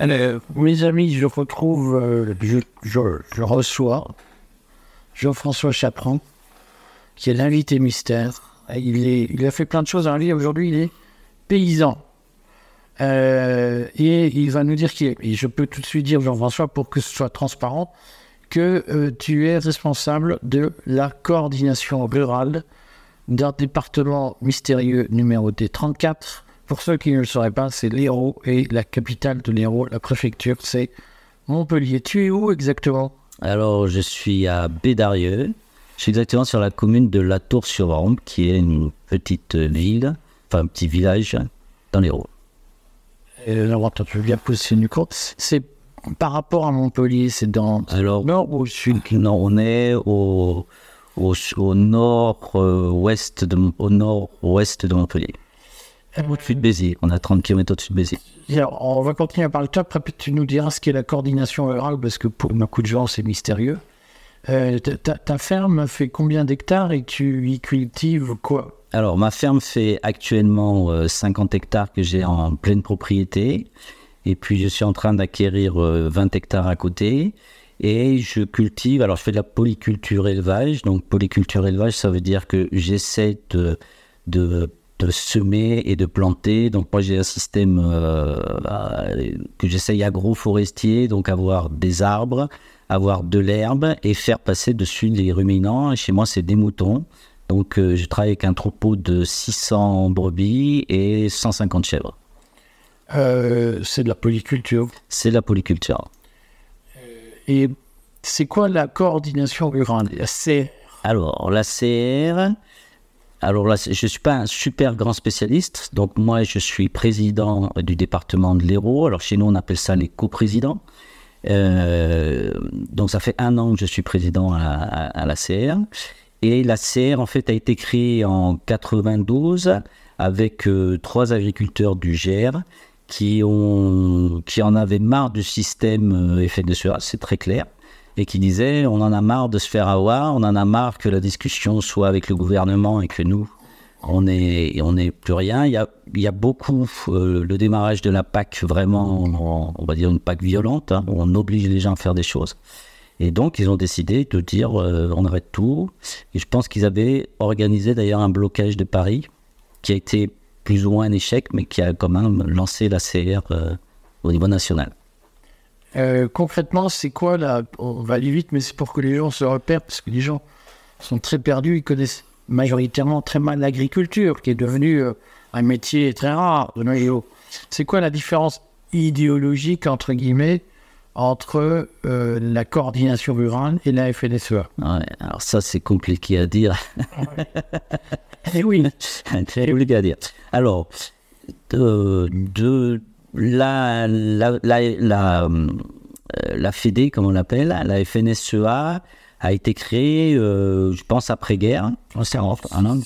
Alors, mes amis, je retrouve, euh, je, reçois Jean-François Chaperon, qui est l'invité mystère. Il, a fait plein de choses dans la. Aujourd'hui, il est paysan. Euh, et il va nous dire qui est. Et je peux tout de suite dire, Jean-François, pour que ce soit transparent, que euh, tu es responsable de la coordination rurale d'un département mystérieux numéroté 34. Pour ceux qui ne le sauraient pas, c'est l'Hérault et la capitale de l'Hérault, la préfecture, c'est Montpellier. Tu es où exactement? Alors, je suis à Bédarieux. Je suis exactement sur la commune de La Tour-sur-Orme, qui est une petite ville, enfin un petit village dans l'Hérault. euh, Alors, vais bien poser une. C'est par rapport à Montpellier, c'est dans Alors, le nord ou au sud? non, on est au, au, au nord-ouest de, au nord-ouest de Montpellier. Au-dessus de Béziers. On a 30 km au-dessus de Béziers. Alors, on va continuer à parler de toi. Après, tu nous diras ce qu'est la coordination rurale, parce que pour beaucoup de gens, c'est mystérieux. Euh, ta, ta- ta ferme fait combien d'hectares et tu y cultives quoi? Alors, ma ferme fait actuellement euh, 50 hectares que j'ai en pleine propriété. Et puis, je suis en train d'acquérir euh, 20 hectares à côté. Et je cultive, alors je fais de la polyculture élevage. Donc, polyculture élevage, ça veut dire que j'essaie de, de, de semer et de planter. Donc, moi, j'ai un système euh, euh, que j'essaye agroforestier, donc avoir des arbres, avoir de l'herbe et faire passer dessus les ruminants. Et chez moi, c'est des moutons. Donc, euh, je travaille avec un troupeau de 600 brebis et 150 chèvres. Euh, C'est de la polyculture. C'est la polyculture. Et c'est quoi la coordination rurale? C'est Alors, la CR, alors là, je ne suis pas un super grand spécialiste. Donc, moi, je suis président du département de l'Hérault. Alors, chez nous, on appelle ça les coprésidents. Euh, donc, ça fait un an que je suis président à, la CR. Et la CR, en fait, a été créée en 92 avec euh, trois agriculteurs du Gers qui, ont, qui en avaient marre du système euh, FNSEA, c'est très clair, et qui disaient on en a marre de se faire avoir, on en a marre que la discussion soit avec le gouvernement et que nous, on n'est on est plus rien. Il y a, il y a beaucoup euh, le démarrage de la PAC, vraiment, on, on va dire une PAC violente, hein, où on oblige les gens à faire des choses. Et donc, ils ont décidé de dire euh, on arrête tout. Et je pense qu'ils avaient organisé d'ailleurs un blocage de Paris qui a été plus ou moins un échec, mais qui a quand même lancé la CR euh, au niveau national. Euh, concrètement, c'est quoi la On va aller vite, mais c'est pour que les gens se repèrent, parce que les gens sont très perdus. Ils connaissent majoritairement très mal l'agriculture, qui est devenue euh, un métier très rare de nos jours. C'est quoi la différence idéologique entre guillemets entre euh, la coordination rurale et la FNSEA Ouais, alors ça, c'est compliqué à dire. Eh oui, Très compliqué à dire. Alors, de, de la, la, la, la, euh, la FEDE, comme on l'appelle, la FNSEA, a été créée, euh, je pense, après-guerre.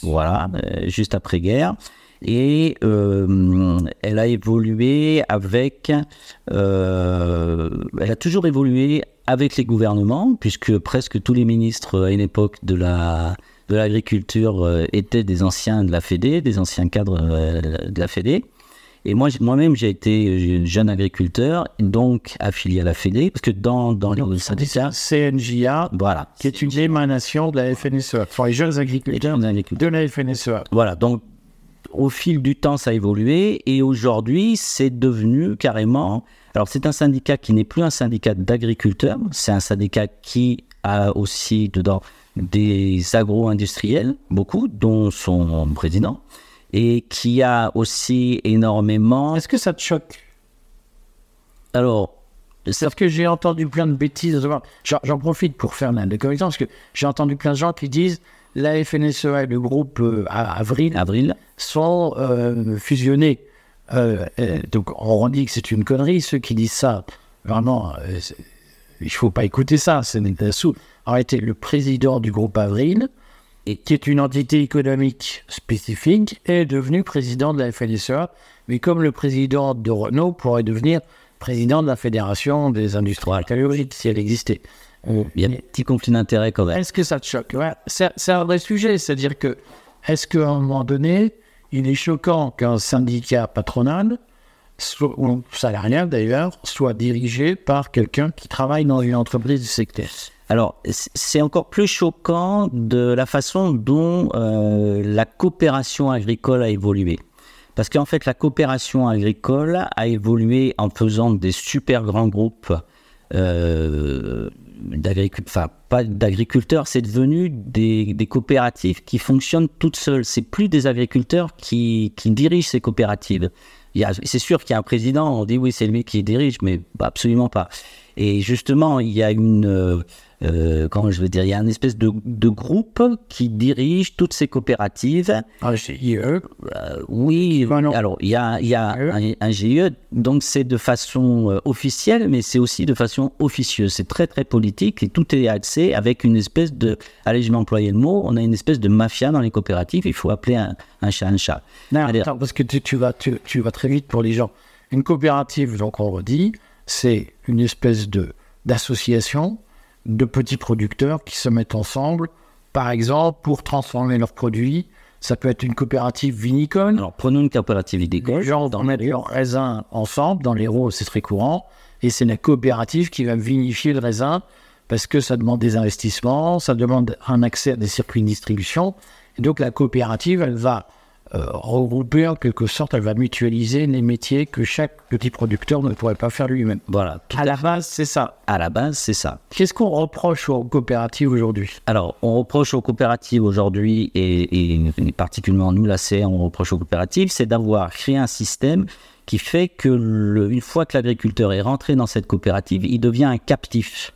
Voilà, euh, juste après-guerre. Et euh, elle a évolué avec. euh, elle a toujours évolué avec les gouvernements, puisque presque tous les ministres à une époque de la de l'agriculture étaient des anciens de la Fédé, des anciens cadres de la Fédé. Et moi, moi-même, j'ai été jeune agriculteur, donc affilié à la Fédé, parce que dans, dans les ça dit ça, CNJA, Voilà. qui est une émanation de la FNSEA, pour les jeunes agriculteurs Jeunes agriculteurs. de la FNSEA. Voilà, donc au fil du temps, ça a évolué et aujourd'hui, c'est devenu carrément. Alors, c'est un syndicat qui n'est plus un syndicat d'agriculteurs, c'est un syndicat qui a aussi dedans des agro-industriels, beaucoup, dont son président, et qui a aussi énormément. Est-ce que ça te choque? Alors, ça- Parce que j'ai entendu plein de bêtises. J'en profite pour faire la correction, parce que j'ai entendu plein de gens qui disent la FNSEA et le groupe euh, Avril avril, sont euh, fusionnés. Euh, donc on dit que c'est une connerie, ceux qui disent ça. Vraiment, il faut pas écouter ça, c'est. En réalité, le président du groupe Avril, et qui est une entité économique spécifique, est devenu président de la FNSEA. Mais comme le président de Renault pourrait devenir président de la Fédération des industries métallurgiques, si elle existait. Euh, il y a un petit conflit d'intérêts quand même. est-ce que ça te choque? Ouais, c'est un vrai sujet, c'est-à-dire que est-ce qu'à un moment donné, il est choquant qu'un syndicat patronal soit, ou salarial d'ailleurs, soit dirigé par quelqu'un qui travaille dans une entreprise du secteur? Alors, c'est encore plus choquant de la façon dont euh, la coopération agricole a évolué. Parce qu'en fait, la coopération agricole a évolué en faisant des super grands groupes euh, d'agriculteurs, enfin pas d'agriculteurs, c'est devenu des, coopératives qui fonctionnent toutes seules. C'est plus des agriculteurs qui, dirigent ces coopératives. C'est sûr qu'il y a un président, on dit oui, c'est lui qui dirige, mais absolument pas. Et justement, il y a une, euh, comment je veux dire, il y a une espèce de, de groupe qui dirige toutes ces coopératives. Ah, c'est IE. Euh, oui, Ben alors il y a, il y a un, un GIE, donc c'est de façon euh, officielle, mais c'est aussi de façon officieuse. C'est très très politique et tout est axé avec une espèce de, allez je vais employer le mot, on a une espèce de mafia dans les coopératives, il faut appeler un, un chat un chat. Non, Allez, attends, parce que tu, tu vas, tu, tu vas très vite pour les gens. Une coopérative, donc on redit, c'est une espèce de d'association de petits producteurs qui se mettent ensemble, par exemple, pour transformer leurs produits. Ça peut être une coopérative vinicole. Alors prenons une coopérative Les viticole. gens mettre leurs raisins ensemble, dans les roues, c'est très courant, et c'est la coopérative qui va vinifier le raisin, parce que ça demande des investissements, ça demande un accès à des circuits de distribution, et donc la coopérative, elle va regrouper en quelque sorte, elle va mutualiser les métiers que chaque petit producteur ne pourrait pas faire lui-même. Voilà, tout À la base, c'est ça. à la base c'est ça. Qu'est-ce qu'on reproche aux coopératives aujourd'hui? Alors, on reproche aux coopératives aujourd'hui, et, et particulièrement nous, la CR, on reproche aux coopératives, c'est d'avoir créé un système qui fait que, le- une fois que l'agriculteur est rentré dans cette coopérative, il devient un captif.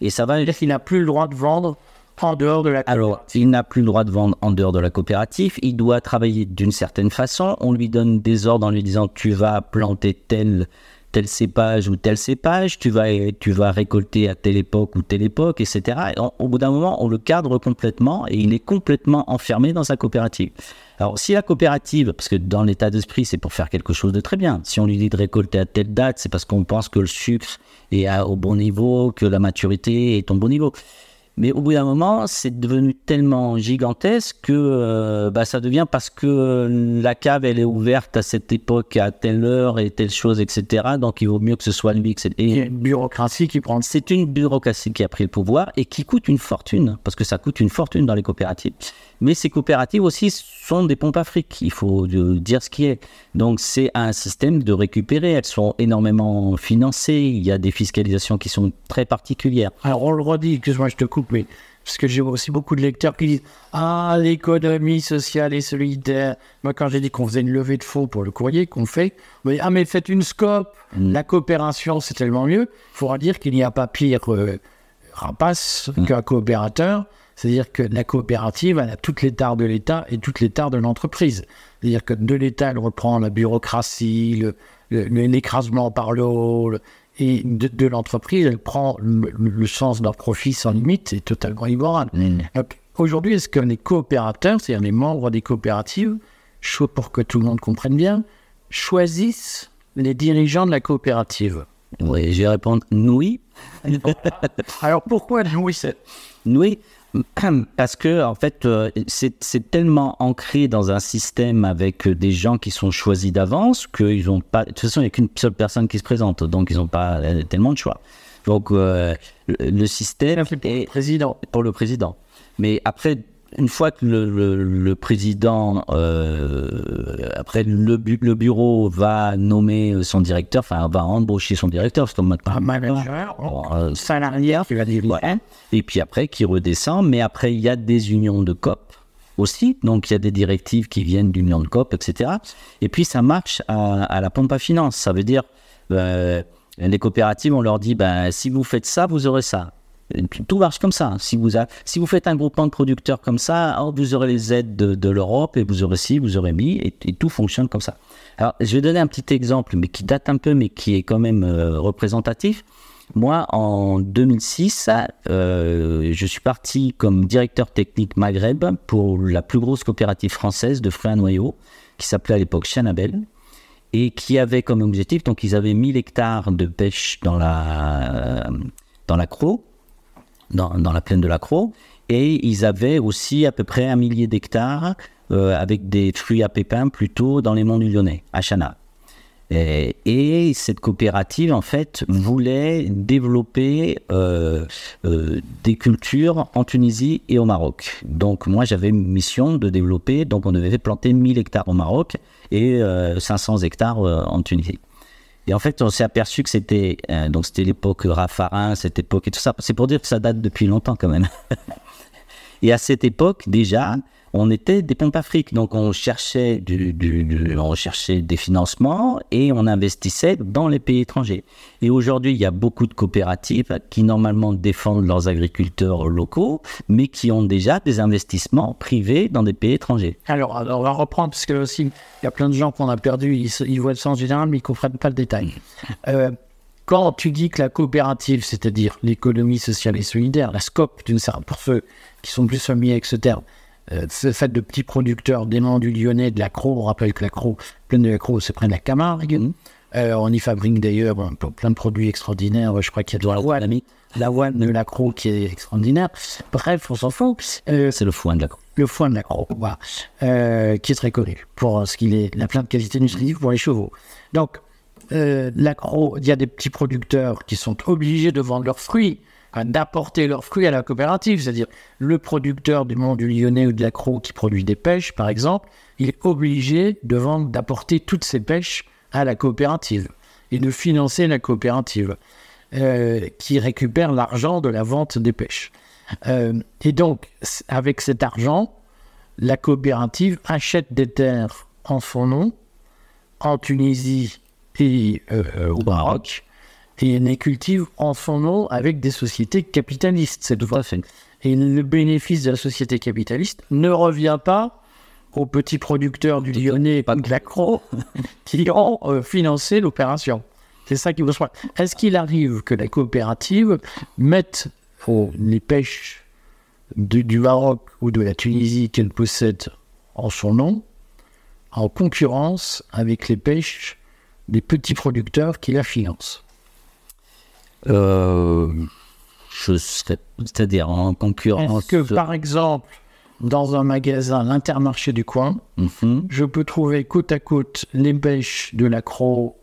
Et ça va C'est-à-dire qu'il n'a plus le droit de vendre en dehors de la alors, il n'a plus le droit de vendre en dehors de la coopérative. Il doit travailler d'une certaine façon. On lui donne des ordres en lui disant tu vas planter tel tel cépage ou tel cépage, tu vas tu vas récolter à telle époque ou telle époque, etc. Au bout d'un moment, on le cadre complètement et il est complètement enfermé dans sa coopérative. Alors, si la coopérative, parce que dans l'état d'esprit, c'est pour faire quelque chose de très bien. Si on lui dit de récolter à telle date, c'est parce qu'on pense que le sucre est à- au bon niveau, que la maturité est au bon niveau. Mais au bout d'un moment, c'est devenu tellement gigantesque que euh, bah, ça devient parce que la cave, elle est ouverte à cette époque, à telle heure et telle chose, etc. Donc il vaut mieux que ce soit lui. Que c'est- Il y a et une bureaucratie qui prend le c'est une bureaucratie qui a pris le pouvoir et qui coûte une fortune, parce que ça coûte une fortune dans les coopératives. Mais ces coopératives aussi sont des pompes à fric, il faut euh, dire ce qui est. Donc c'est un système de récupérer, elles sont énormément financées, il y a des fiscalisations qui sont très particulières. Alors on le redit, excuse-moi, je te coupe, mais parce que j'ai aussi beaucoup de lecteurs qui disent Ah, l'économie sociale et solidaire. Moi, quand j'ai dit qu'on faisait une levée de fonds pour le courrier qu'on fait, on dit Ah, mais faites une scope. La coopération, c'est tellement mieux. Il faudra dire qu'il n'y a pas pire euh, rapace qu'un coopérateur. C'est-à-dire que la coopérative, elle a toutes les tares de l'État et toutes les tares de l'entreprise. C'est-à-dire que de l'État, elle reprend la bureaucratie, le- le- le- l'écrasement par le haut, le- et de, de l'entreprise, elle prend le, le- sens d'un profit sans limite, c'est totalement immoral. Donc, Aujourd'hui, est-ce que les coopérateurs, c'est-à-dire les membres des coopératives, pour que tout le monde comprenne bien, choisissent les dirigeants de la coopérative? Oui, je vais répondre oui. Alors pourquoi oui c'est Oui, parce que en fait, euh, c'est tellement ancré dans un système avec euh, des gens qui sont choisis d'avance qu'ils n'ont pas. De toute façon, il n'y a qu'une seule personne qui se présente, donc ils n'ont pas euh, tellement de choix. Donc euh, le, le système pour le est président. pour le président. Mais après, une fois que le, le- le président, euh, après le, bu- le bureau va nommer son directeur, enfin va embaucher son directeur, parce que maintenant, Un manager, euh, salarié qui va diriger. Ouais. Et puis après, qui redescend. Mais après, il y a des unions de COP aussi. Donc, il y a des directives qui viennent d'unions de COP, etc. Et puis, ça marche à, à la pompe à finance. Ça veut dire, euh, les coopératives, on leur dit, ben, si vous faites ça, vous aurez ça. Tout marche comme ça. Si vous, si vous faites un groupement de producteurs comme ça, oh, vous aurez les aides de, l'Europe et vous aurez ci, vous aurez mis, et, tout fonctionne comme ça. Alors, je vais donner un petit exemple, mais qui date un peu, mais qui est quand même euh, représentatif. Moi, en 2006, euh, je suis parti comme directeur technique Maghreb pour la plus grosse coopérative française de fruits à noyaux, qui s'appelait à l'époque Chanabel, et qui avait comme objectif, donc ils avaient 1000 hectares de pêche dans la, dans la Crau, dans, la plaine de la Crau, et ils avaient aussi à peu près un millier d'hectares euh, avec des fruits à pépins plutôt dans les monts du Lyonnais, à Chana. Et, et cette coopérative, en fait, voulait développer euh, euh, des cultures en Tunisie et au Maroc. Donc, moi, j'avais une mission de développer. Donc, on devait planter 1000 hectares au Maroc et euh, 500 hectares en Tunisie. Et en fait, on s'est aperçu que c'était euh, donc c'était l'époque Raffarin, cette époque et tout ça. C'est pour dire que ça date depuis longtemps quand même. et à cette époque déjà, on était des pompes afriques, donc on cherchait du, du- du- on cherchait des financements et on investissait dans les pays étrangers. Et aujourd'hui, il y a beaucoup de coopératives qui normalement défendent leurs agriculteurs locaux, mais qui ont déjà des investissements privés dans des pays étrangers. Alors, alors, on va reprendre, parce que aussi, il y a plein de gens qu'on a perdus, ils voient le sens général, mais ils ne comprennent pas le détail. Euh, quand tu dis que la coopérative, c'est-à-dire l'économie sociale et solidaire, la SCOP, d'une certaine- pour ceux qui sont plus familiers avec ce terme, euh, c'est fait de petits producteurs d'aimants du Lyonnais, de l'accro, on rappelle que l'accro, plein de l'accro, c'est près de la Camargue. Euh, on y fabrique d'ailleurs plein de produits extraordinaires, je crois qu'il y a de l'avoine, l'avoine de l'accro qui est extraordinaire. Bref, on s'en fout. Euh, C'est le foin de la le foin de l'accro, voilà, euh, qui est très connu pour ce qu'il est, la plein de qualités nutritives pour les chevaux. Donc, l'accro, il y a des petits producteurs qui sont obligés de vendre leurs fruits, d'apporter leurs fruits à la coopérative, c'est-à-dire le producteur du Mont du Lyonnais ou de l'accro qui produit des pêches, par exemple, il est obligé de vendre, d'apporter toutes ces pêches à la coopérative et de financer la coopérative euh, qui récupère l'argent de la vente des pêches. Euh, et donc, avec cet argent, la coopérative achète des terres en son nom, en Tunisie et euh, au Maroc, et les cultive en son nom avec des sociétés capitalistes cette fois. Et le bénéfice de la société capitaliste ne revient pas aux petits producteurs du Lyonnais pas de l'accro qui ont euh, financé l'opération. C'est ça qui soit. Est-ce qu'il arrive que la coopérative mette les pêches du, Maroc ou de la Tunisie qu'elle possède en son nom en concurrence avec les pêches des petits producteurs qui la financent? Je serais, c'est-à-dire en concurrence. Est-ce que, par exemple, dans un magasin, l'intermarché du coin, Mhm. je peux trouver côte à côte les pêches de l'accro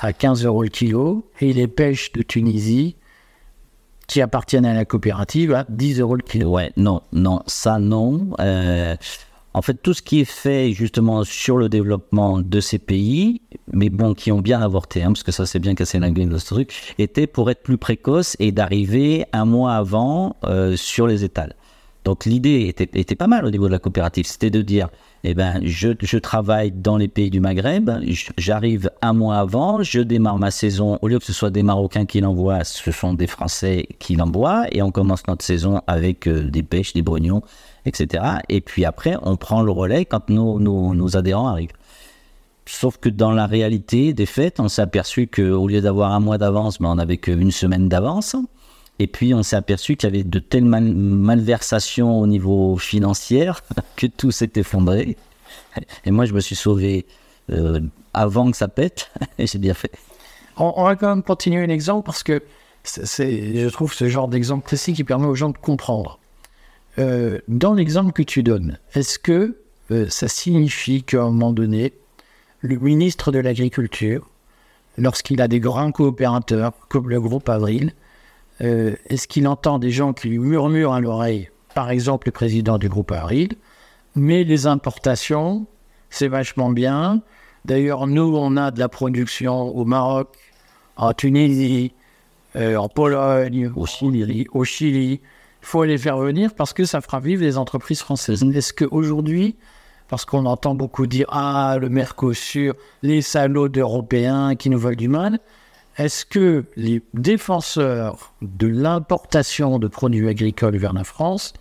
à 15 euros le kilo et les pêches de Tunisie qui appartiennent à la coopérative à 10 euros le kilo? Ouais, non, non, ça non. Euh, en fait, tout ce qui est fait justement sur le développement de ces pays, mais bon, qui ont bien avorté, hein, parce que ça c'est bien cassé la gueule de ce truc, était pour être plus précoce et d'arriver un mois avant euh, sur les étals. Donc l'idée était, pas mal au niveau de la coopérative, c'était de dire, eh ben, je, travaille dans les pays du Maghreb, j'arrive un mois avant, je démarre ma saison, au lieu que ce soit des Marocains qui l'envoient, ce sont des Français qui l'envoient, et on commence notre saison avec euh, des pêches, des brognons, etc. Et puis après, on prend le relais quand nos, adhérents arrivent. Sauf que dans la réalité des faits, on s'est aperçu qu'au lieu d'avoir un mois d'avance, ben, on n'avait qu'une semaine d'avance. Et puis on s'est aperçu qu'il y avait de telles mal- malversations au niveau financier que tout s'est effondré. Et moi, je me suis sauvé euh, avant que ça pète, et j'ai bien fait. On, va quand même continuer un exemple parce que je trouve ce genre d'exemple précis qui permet aux gens de comprendre. Euh, dans l'exemple que tu donnes, est-ce que euh, ça signifie qu'à un moment donné, le ministre de l'Agriculture, lorsqu'il a des grands coopérateurs comme le groupe Avril, euh, est-ce qu'il entend des gens qui lui murmurent à l'oreille, par exemple le président du groupe Avril, mais les importations, c'est vachement bien. D'ailleurs, nous, on a de la production au Maroc, en Tunisie, en Pologne. Au Chili. Il faut les faire venir parce que ça fera vivre les entreprises françaises. Est-ce qu'aujourd'hui, parce qu'on entend beaucoup dire Ah, le Mercosur, les salauds d'Européens qui nous veulent du mal, est-ce que les défenseurs de l'importation de produits agricoles vers la France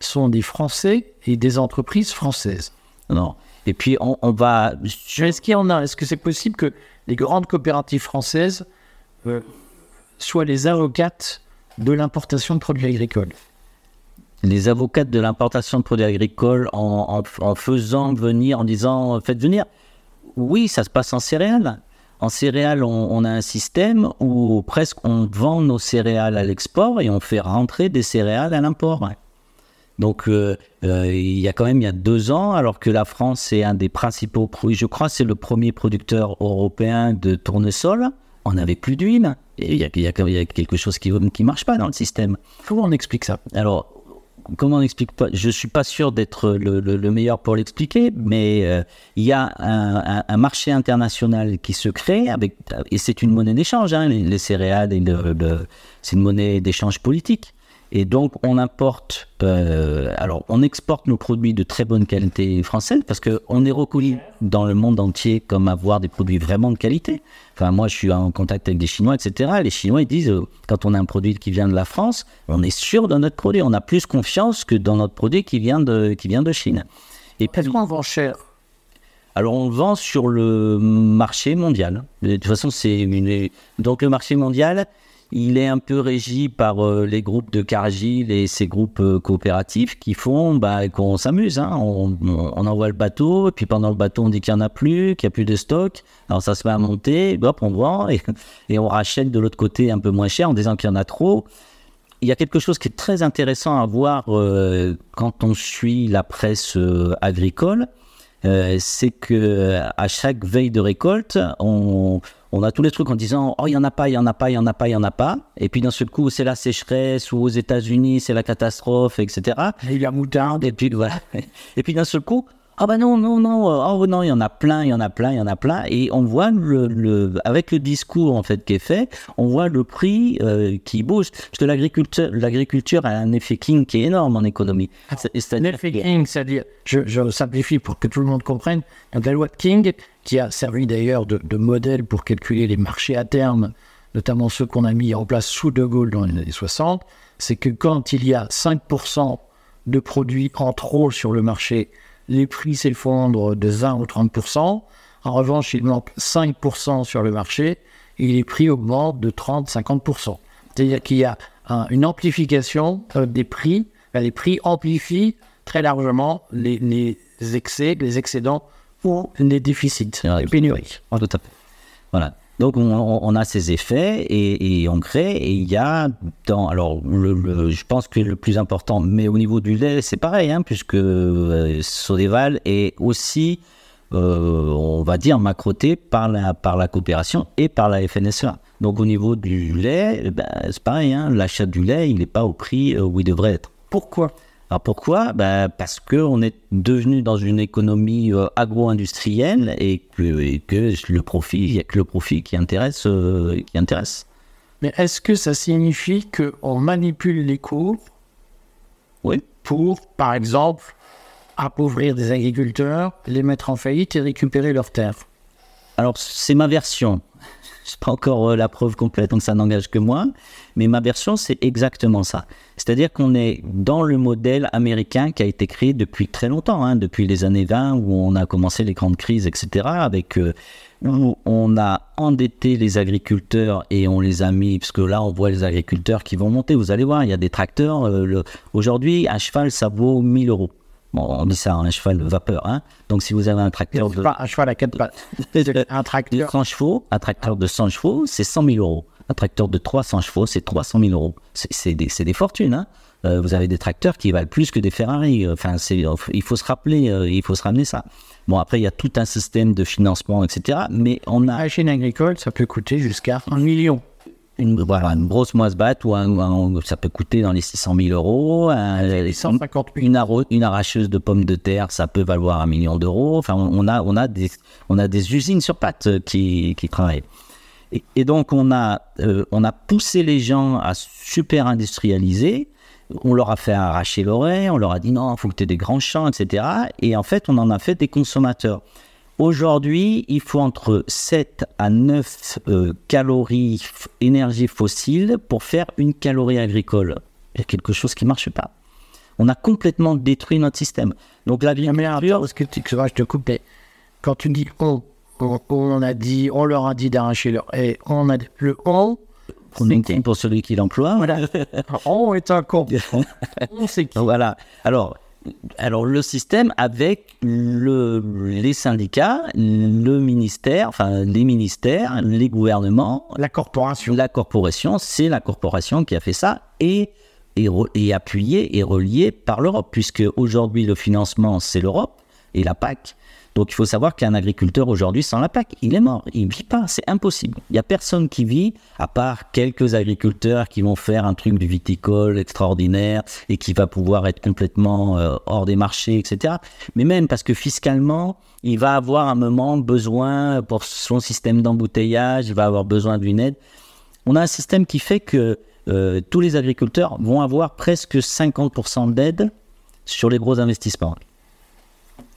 sont des Français et des entreprises françaises? Non. Et puis on, on va Est-ce qu'il y en a? Est-ce que c'est possible que les grandes coopératives françaises euh, soient les avocates de l'importation de produits agricoles les avocats de l'importation de produits agricoles en, faisant venir, en disant faites venir. Oui, ça se passe en céréales. En céréales, on, a un système où presque on vend nos céréales à l'export et on fait rentrer des céréales à l'import. Donc, euh, euh, il y a quand même il y a deux ans, alors que la France est un des principaux je crois, c'est le premier producteur européen de tournesol. On n'avait plus d'huile. Il y, a, il, y a, il y a quelque chose qui ne marche pas dans le système. Comment on explique ça? Alors, comment on explique pas? Je suis pas sûr d'être le, le, le, meilleur pour l'expliquer, mais euh, il y a un, un, un, marché international qui se crée avec et c'est une monnaie d'échange. Hein, les, les, céréales, le, c'est une monnaie d'échange politique. Et donc, on importe, euh, alors, on exporte nos produits de très bonne qualité française parce qu'on est reconnu dans le monde entier comme avoir des produits vraiment de qualité. Enfin, moi, je suis en contact avec des Chinois, etc. Les Chinois, ils disent, euh, quand on a un produit qui vient de la France, on est sûr de notre produit. On a plus confiance que dans notre produit qui vient de, qui vient de Chine. Et puis, qu'on vend cher? Alors on vend sur le marché mondial. De toute façon, c'est une... donc le marché mondial, il est un peu régi par euh, les groupes de Cargill et ces groupes euh, coopératifs qui font bah, qu'on s'amuse. Hein. On, envoie le bateau, et puis pendant le bateau, on dit qu'il n'y en a plus, qu'il n'y a plus de stock. Alors ça se met à monter, hop, on vend et, on rachète de l'autre côté un peu moins cher en disant qu'il y en a trop. Il y a quelque chose qui est très intéressant à voir euh, quand on suit la presse agricole. C'est que à chaque veille de récolte, on, on, a tous les trucs en disant oh il y en a pas, il y en a pas, il y en a pas, il y en a pas. Et puis d'un seul coup c'est la sécheresse ou aux États-Unis c'est la catastrophe, etc. Et la moutarde. Et puis voilà. Et puis d'un seul coup ah bah non, non, non, oh non, il y en a plein, il y en a plein, il y en a plein. Et on voit, le, le, avec le discours en fait qui est fait, on voit le prix euh, qui bouge. Parce que l'agriculture, l'agriculture a un effet King qui est énorme en économie. Un effet King, c'est-à-dire, je, je, simplifie pour que tout le monde comprenne, la loi de King, qui a servi d'ailleurs de, de modèle pour calculer les marchés à terme, notamment ceux qu'on a mis en place sous De Gaulle dans les années 60, c'est que quand il y a 5% de produits en trop sur le marché, les prix s'effondrent de 20 ou 30% En revanche, il manque 5 sur le marché et les prix augmentent de 30-50% C'est-à-dire qu'il y a un, une amplification euh, des prix. Les prix amplifient très largement les, les excès, les excédents ou les déficits, les pénuries. Voilà. Donc on, a ces effets et, on crée et il y a dans alors je pense que le plus important mais au niveau du lait c'est pareil hein, puisque euh, Sodéval est aussi euh, on va dire macroté par la par la coopération et par la FNSEA. Donc au niveau du lait ben, c'est pareil hein, l'achat du lait il n'est pas au prix où il devrait être. Pourquoi? Alors pourquoi? Ben Parce qu'on est devenu dans une économie euh, agro-industrielle et que, et que, le profit, il n'y a que le profit qui intéresse. Euh, qui intéresse. Mais est-ce que ça signifie qu'on manipule les cours? Oui. pour, par exemple, appauvrir des agriculteurs, les mettre en faillite et récupérer leurs terres Alors c'est ma version c'est pas encore euh, la preuve complète, donc ça n'engage que moi. Mais ma version, c'est exactement ça. C'est-à-dire qu'on est dans le modèle américain qui a été créé depuis très longtemps, hein, depuis les années 20 où on a commencé les grandes crises, etc. Avec euh, où on a endetté les agriculteurs et on les a mis, parce que là, on voit les agriculteurs qui vont monter. Vous allez voir, il y a des tracteurs. Euh, aujourd'hui, un cheval, ça vaut 1000 euros. Bon, on dit ça, un cheval de vapeur. Hein. Donc, si vous avez un tracteur de. Pas un cheval à quatre pattes. un tracteur. De 100 chevaux, un tracteur de 100 chevaux, c'est 100 000 euros. Un tracteur de 300 chevaux, c'est 300 000 euros. C'est des, des, fortunes. Hein. Euh, vous avez des tracteurs qui valent plus que des Ferrari. Enfin, il faut se rappeler, euh, il faut se ramener ça. Bon, après, il y a tout un système de financement, etc. Mais on a. À chaîne agricole, ça peut coûter jusqu'à un million une, voilà, une grosse moisse batte, ou un, un, ça peut coûter dans les 600 000 euros. Un, 150 000. Une, une, arracheuse de pommes de terre, ça peut valoir un million d'euros. Enfin, on a, on, a des, on a des usines sur pattes qui, qui travaillent. Et, et, donc, on a, euh, on a poussé les gens à super industrialiser. On leur a fait arracher l'oreille, on leur a dit non, il faut que tu aies des grands champs, etc. Et en fait, on en a fait des consommateurs. Aujourd'hui, il faut entre 7 à 9 euh, calories énergie fossile pour faire une calorie agricole. Il y a quelque chose qui ne marche pas. On a complètement détruit notre système. Donc l'agriculture... Parce que, tu, je te coupe, quand tu dis on, on, on, a dit, on leur a dit d'arracher leur... Et on a le on... Pour celui qui l'emploie. Voilà. on est un con. on sait qui. Voilà. Alors, alors le système avec le, les syndicats, le ministère, enfin les ministères, les gouvernements, la corporation. La corporation, c'est la corporation qui a fait ça et est, re- est appuyé et relié par l'Europe, puisque aujourd'hui le financement c'est l'Europe et la PAC. Donc il faut savoir qu'un agriculteur aujourd'hui sans la PAC, il est mort, il ne vit pas, c'est impossible. Il n'y a personne qui vit, à part quelques agriculteurs qui vont faire un truc du viticole extraordinaire et qui va pouvoir être complètement euh, hors des marchés, etc. Mais même parce que fiscalement, il va avoir un moment besoin pour son système d'embouteillage, il va avoir besoin d'une aide. On a un système qui fait que euh, tous les agriculteurs vont avoir presque 50% d'aide sur les gros investissements.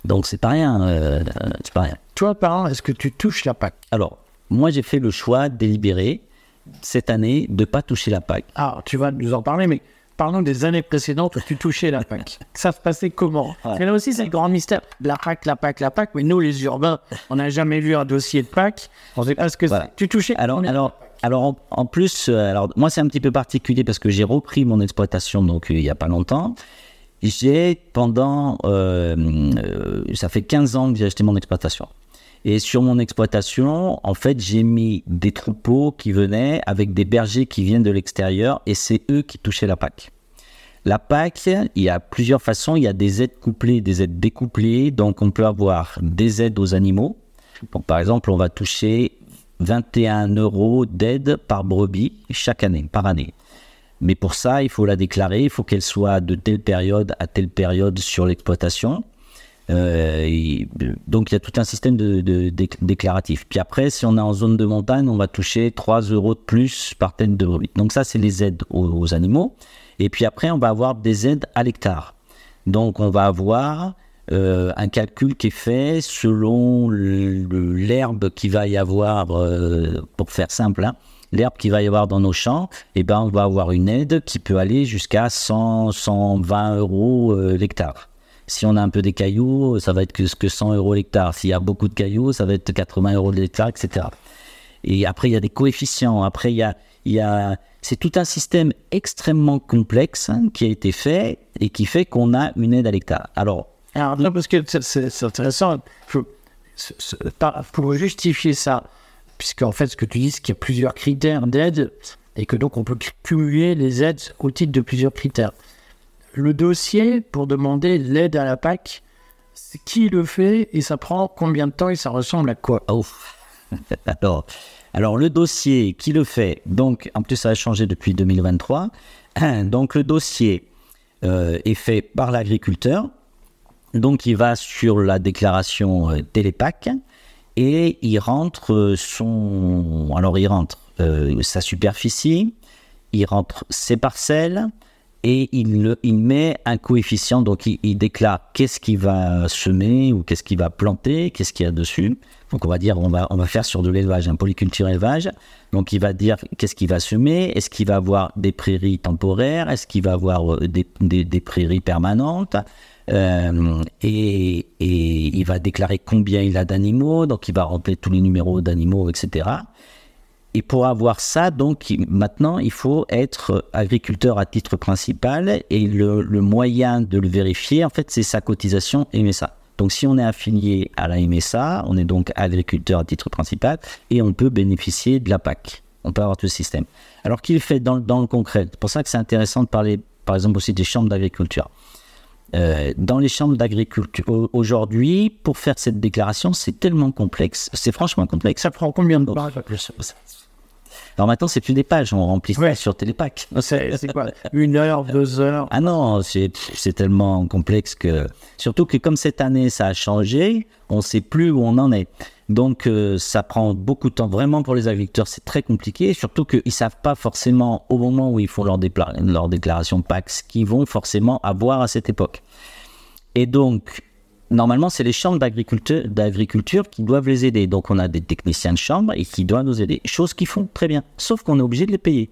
Donc c'est pas rien, euh, c'est pas rien. Toi, par an, est-ce que tu touches la PAC? Alors, moi j'ai fait le choix délibéré cette année de pas toucher la PAC. Ah, tu vas nous en parler, mais parlons des années précédentes où tu touchais la PAC. Ça se passait comment? Parce que là aussi, c'est le grand mystère. La PAC, la PAC, la PAC, mais nous, les urbains, on n'a jamais vu un dossier de PAC. On sait pas ce que Voilà. tu touchais Alors, alors, alors en, en plus, euh, alors moi c'est un petit peu particulier parce que j'ai repris mon exploitation donc euh, il y a pas longtemps. J'ai pendant, euh, euh, ça fait 15 ans que j'ai acheté mon exploitation. Et sur mon exploitation, en fait, j'ai mis des troupeaux qui venaient avec des bergers qui viennent de l'extérieur et c'est eux qui touchaient la PAC. La PAC, il y a plusieurs façons. Il y a des aides couplées, des aides découplées. Donc, on peut avoir des aides aux animaux. Donc, par exemple, on va toucher 21 euros d'aide par brebis chaque année, par année. Mais pour ça, il faut la déclarer. Il faut qu'elle soit de telle période à telle période sur l'exploitation. Euh, euh, donc, il y a tout un système de, de- déc- déclaratif. Puis après, si on est en zone de montagne, on va toucher 3 euros de plus par tête de brebis. Donc, ça, c'est les aides aux, aux animaux. Et puis après, on va avoir des aides à l'hectare. Donc, on va avoir euh, un calcul qui est fait selon l'herbe qu'il va y avoir, pour faire simple, hein, l'herbe qu'il va y avoir dans nos champs, et ben, on va avoir une aide qui peut aller jusqu'à 100, 120 euros euh, l'hectare. Si on a un peu des cailloux, ça va être que, que 100 euros l'hectare. S'il y a beaucoup de cailloux, ça va être 80 euros l'hectare, etc. Et après, il y a des coefficients. Après, il y a, il y a, c'est tout un système extrêmement complexe hein, qui a été fait et qui fait qu'on a une aide à l'hectare. Alors, Alors, non, parce que c'est- intéressant. Pour justifier ça, puisqu'en fait, ce que tu dis, c'est qu'il y a plusieurs critères d'aide et que donc on peut cumuler les aides au titre de plusieurs critères. Le dossier pour demander l'aide à la PAC, c'est qui le fait et ça prend combien de temps et ça ressemble à quoi? Oh. alors, alors, le dossier, qui le fait? Donc, en plus, ça a changé depuis 2023. Donc, le dossier euh, est fait par l'agriculteur. Donc, il va sur la déclaration euh, Télépac et il rentre euh, son. Alors, il rentre euh, sa superficie, il rentre ses parcelles et il, le- il met un coefficient. Donc, il, déclare qu'est-ce qu'il va semer ou qu'est-ce qu'il va planter, qu'est-ce qu'il y a dessus. Donc, on va dire, on va, on va faire sur de l'élevage, un polyculture élevage. Donc, il va dire qu'est-ce qu'il va semer, est-ce qu'il va avoir des prairies temporaires, est-ce qu'il va avoir euh, des- des prairies permanentes? Euh, et, il va déclarer combien il a d'animaux, donc il va remplir tous les numéros d'animaux, etc. Et pour avoir ça, donc maintenant, il faut être agriculteur à titre principal et le, moyen de le vérifier, en fait, c'est sa cotisation MSA. Donc si on est affilié à la MSA, on est donc agriculteur à titre principal et on peut bénéficier de la PAC. On peut avoir tout le système. Alors qu'il fait dans le concret C'est pour ça que c'est intéressant de parler, par exemple, aussi des chambres d'agriculture. Euh, dans les chambres d'agriculture, au- aujourd'hui, pour faire cette déclaration, c'est tellement complexe. C'est franchement complexe. Ça prend combien de temps Alors maintenant, c'est plus des pages, on remplit ça sur Télépac. C'est quoi Une heure, deux heures Ah non, c'est c'est tellement complexe que. Surtout que comme cette année, ça a changé, on ne sait plus où on en est. Donc, euh, ça prend beaucoup de temps. Vraiment, pour les agriculteurs, c'est très compliqué. Surtout qu'ils ne savent pas forcément, au moment où ils font leur, dépla- leur déclaration PAC, ce qu'ils vont forcément avoir à cette époque. Et donc, normalement, c'est les chambres d'agriculture, d'agriculture qui doivent les aider. Donc, on a des techniciens de chambre et qui doivent nous aider. Chose qu'ils font très bien. Sauf qu'on est obligé de les payer.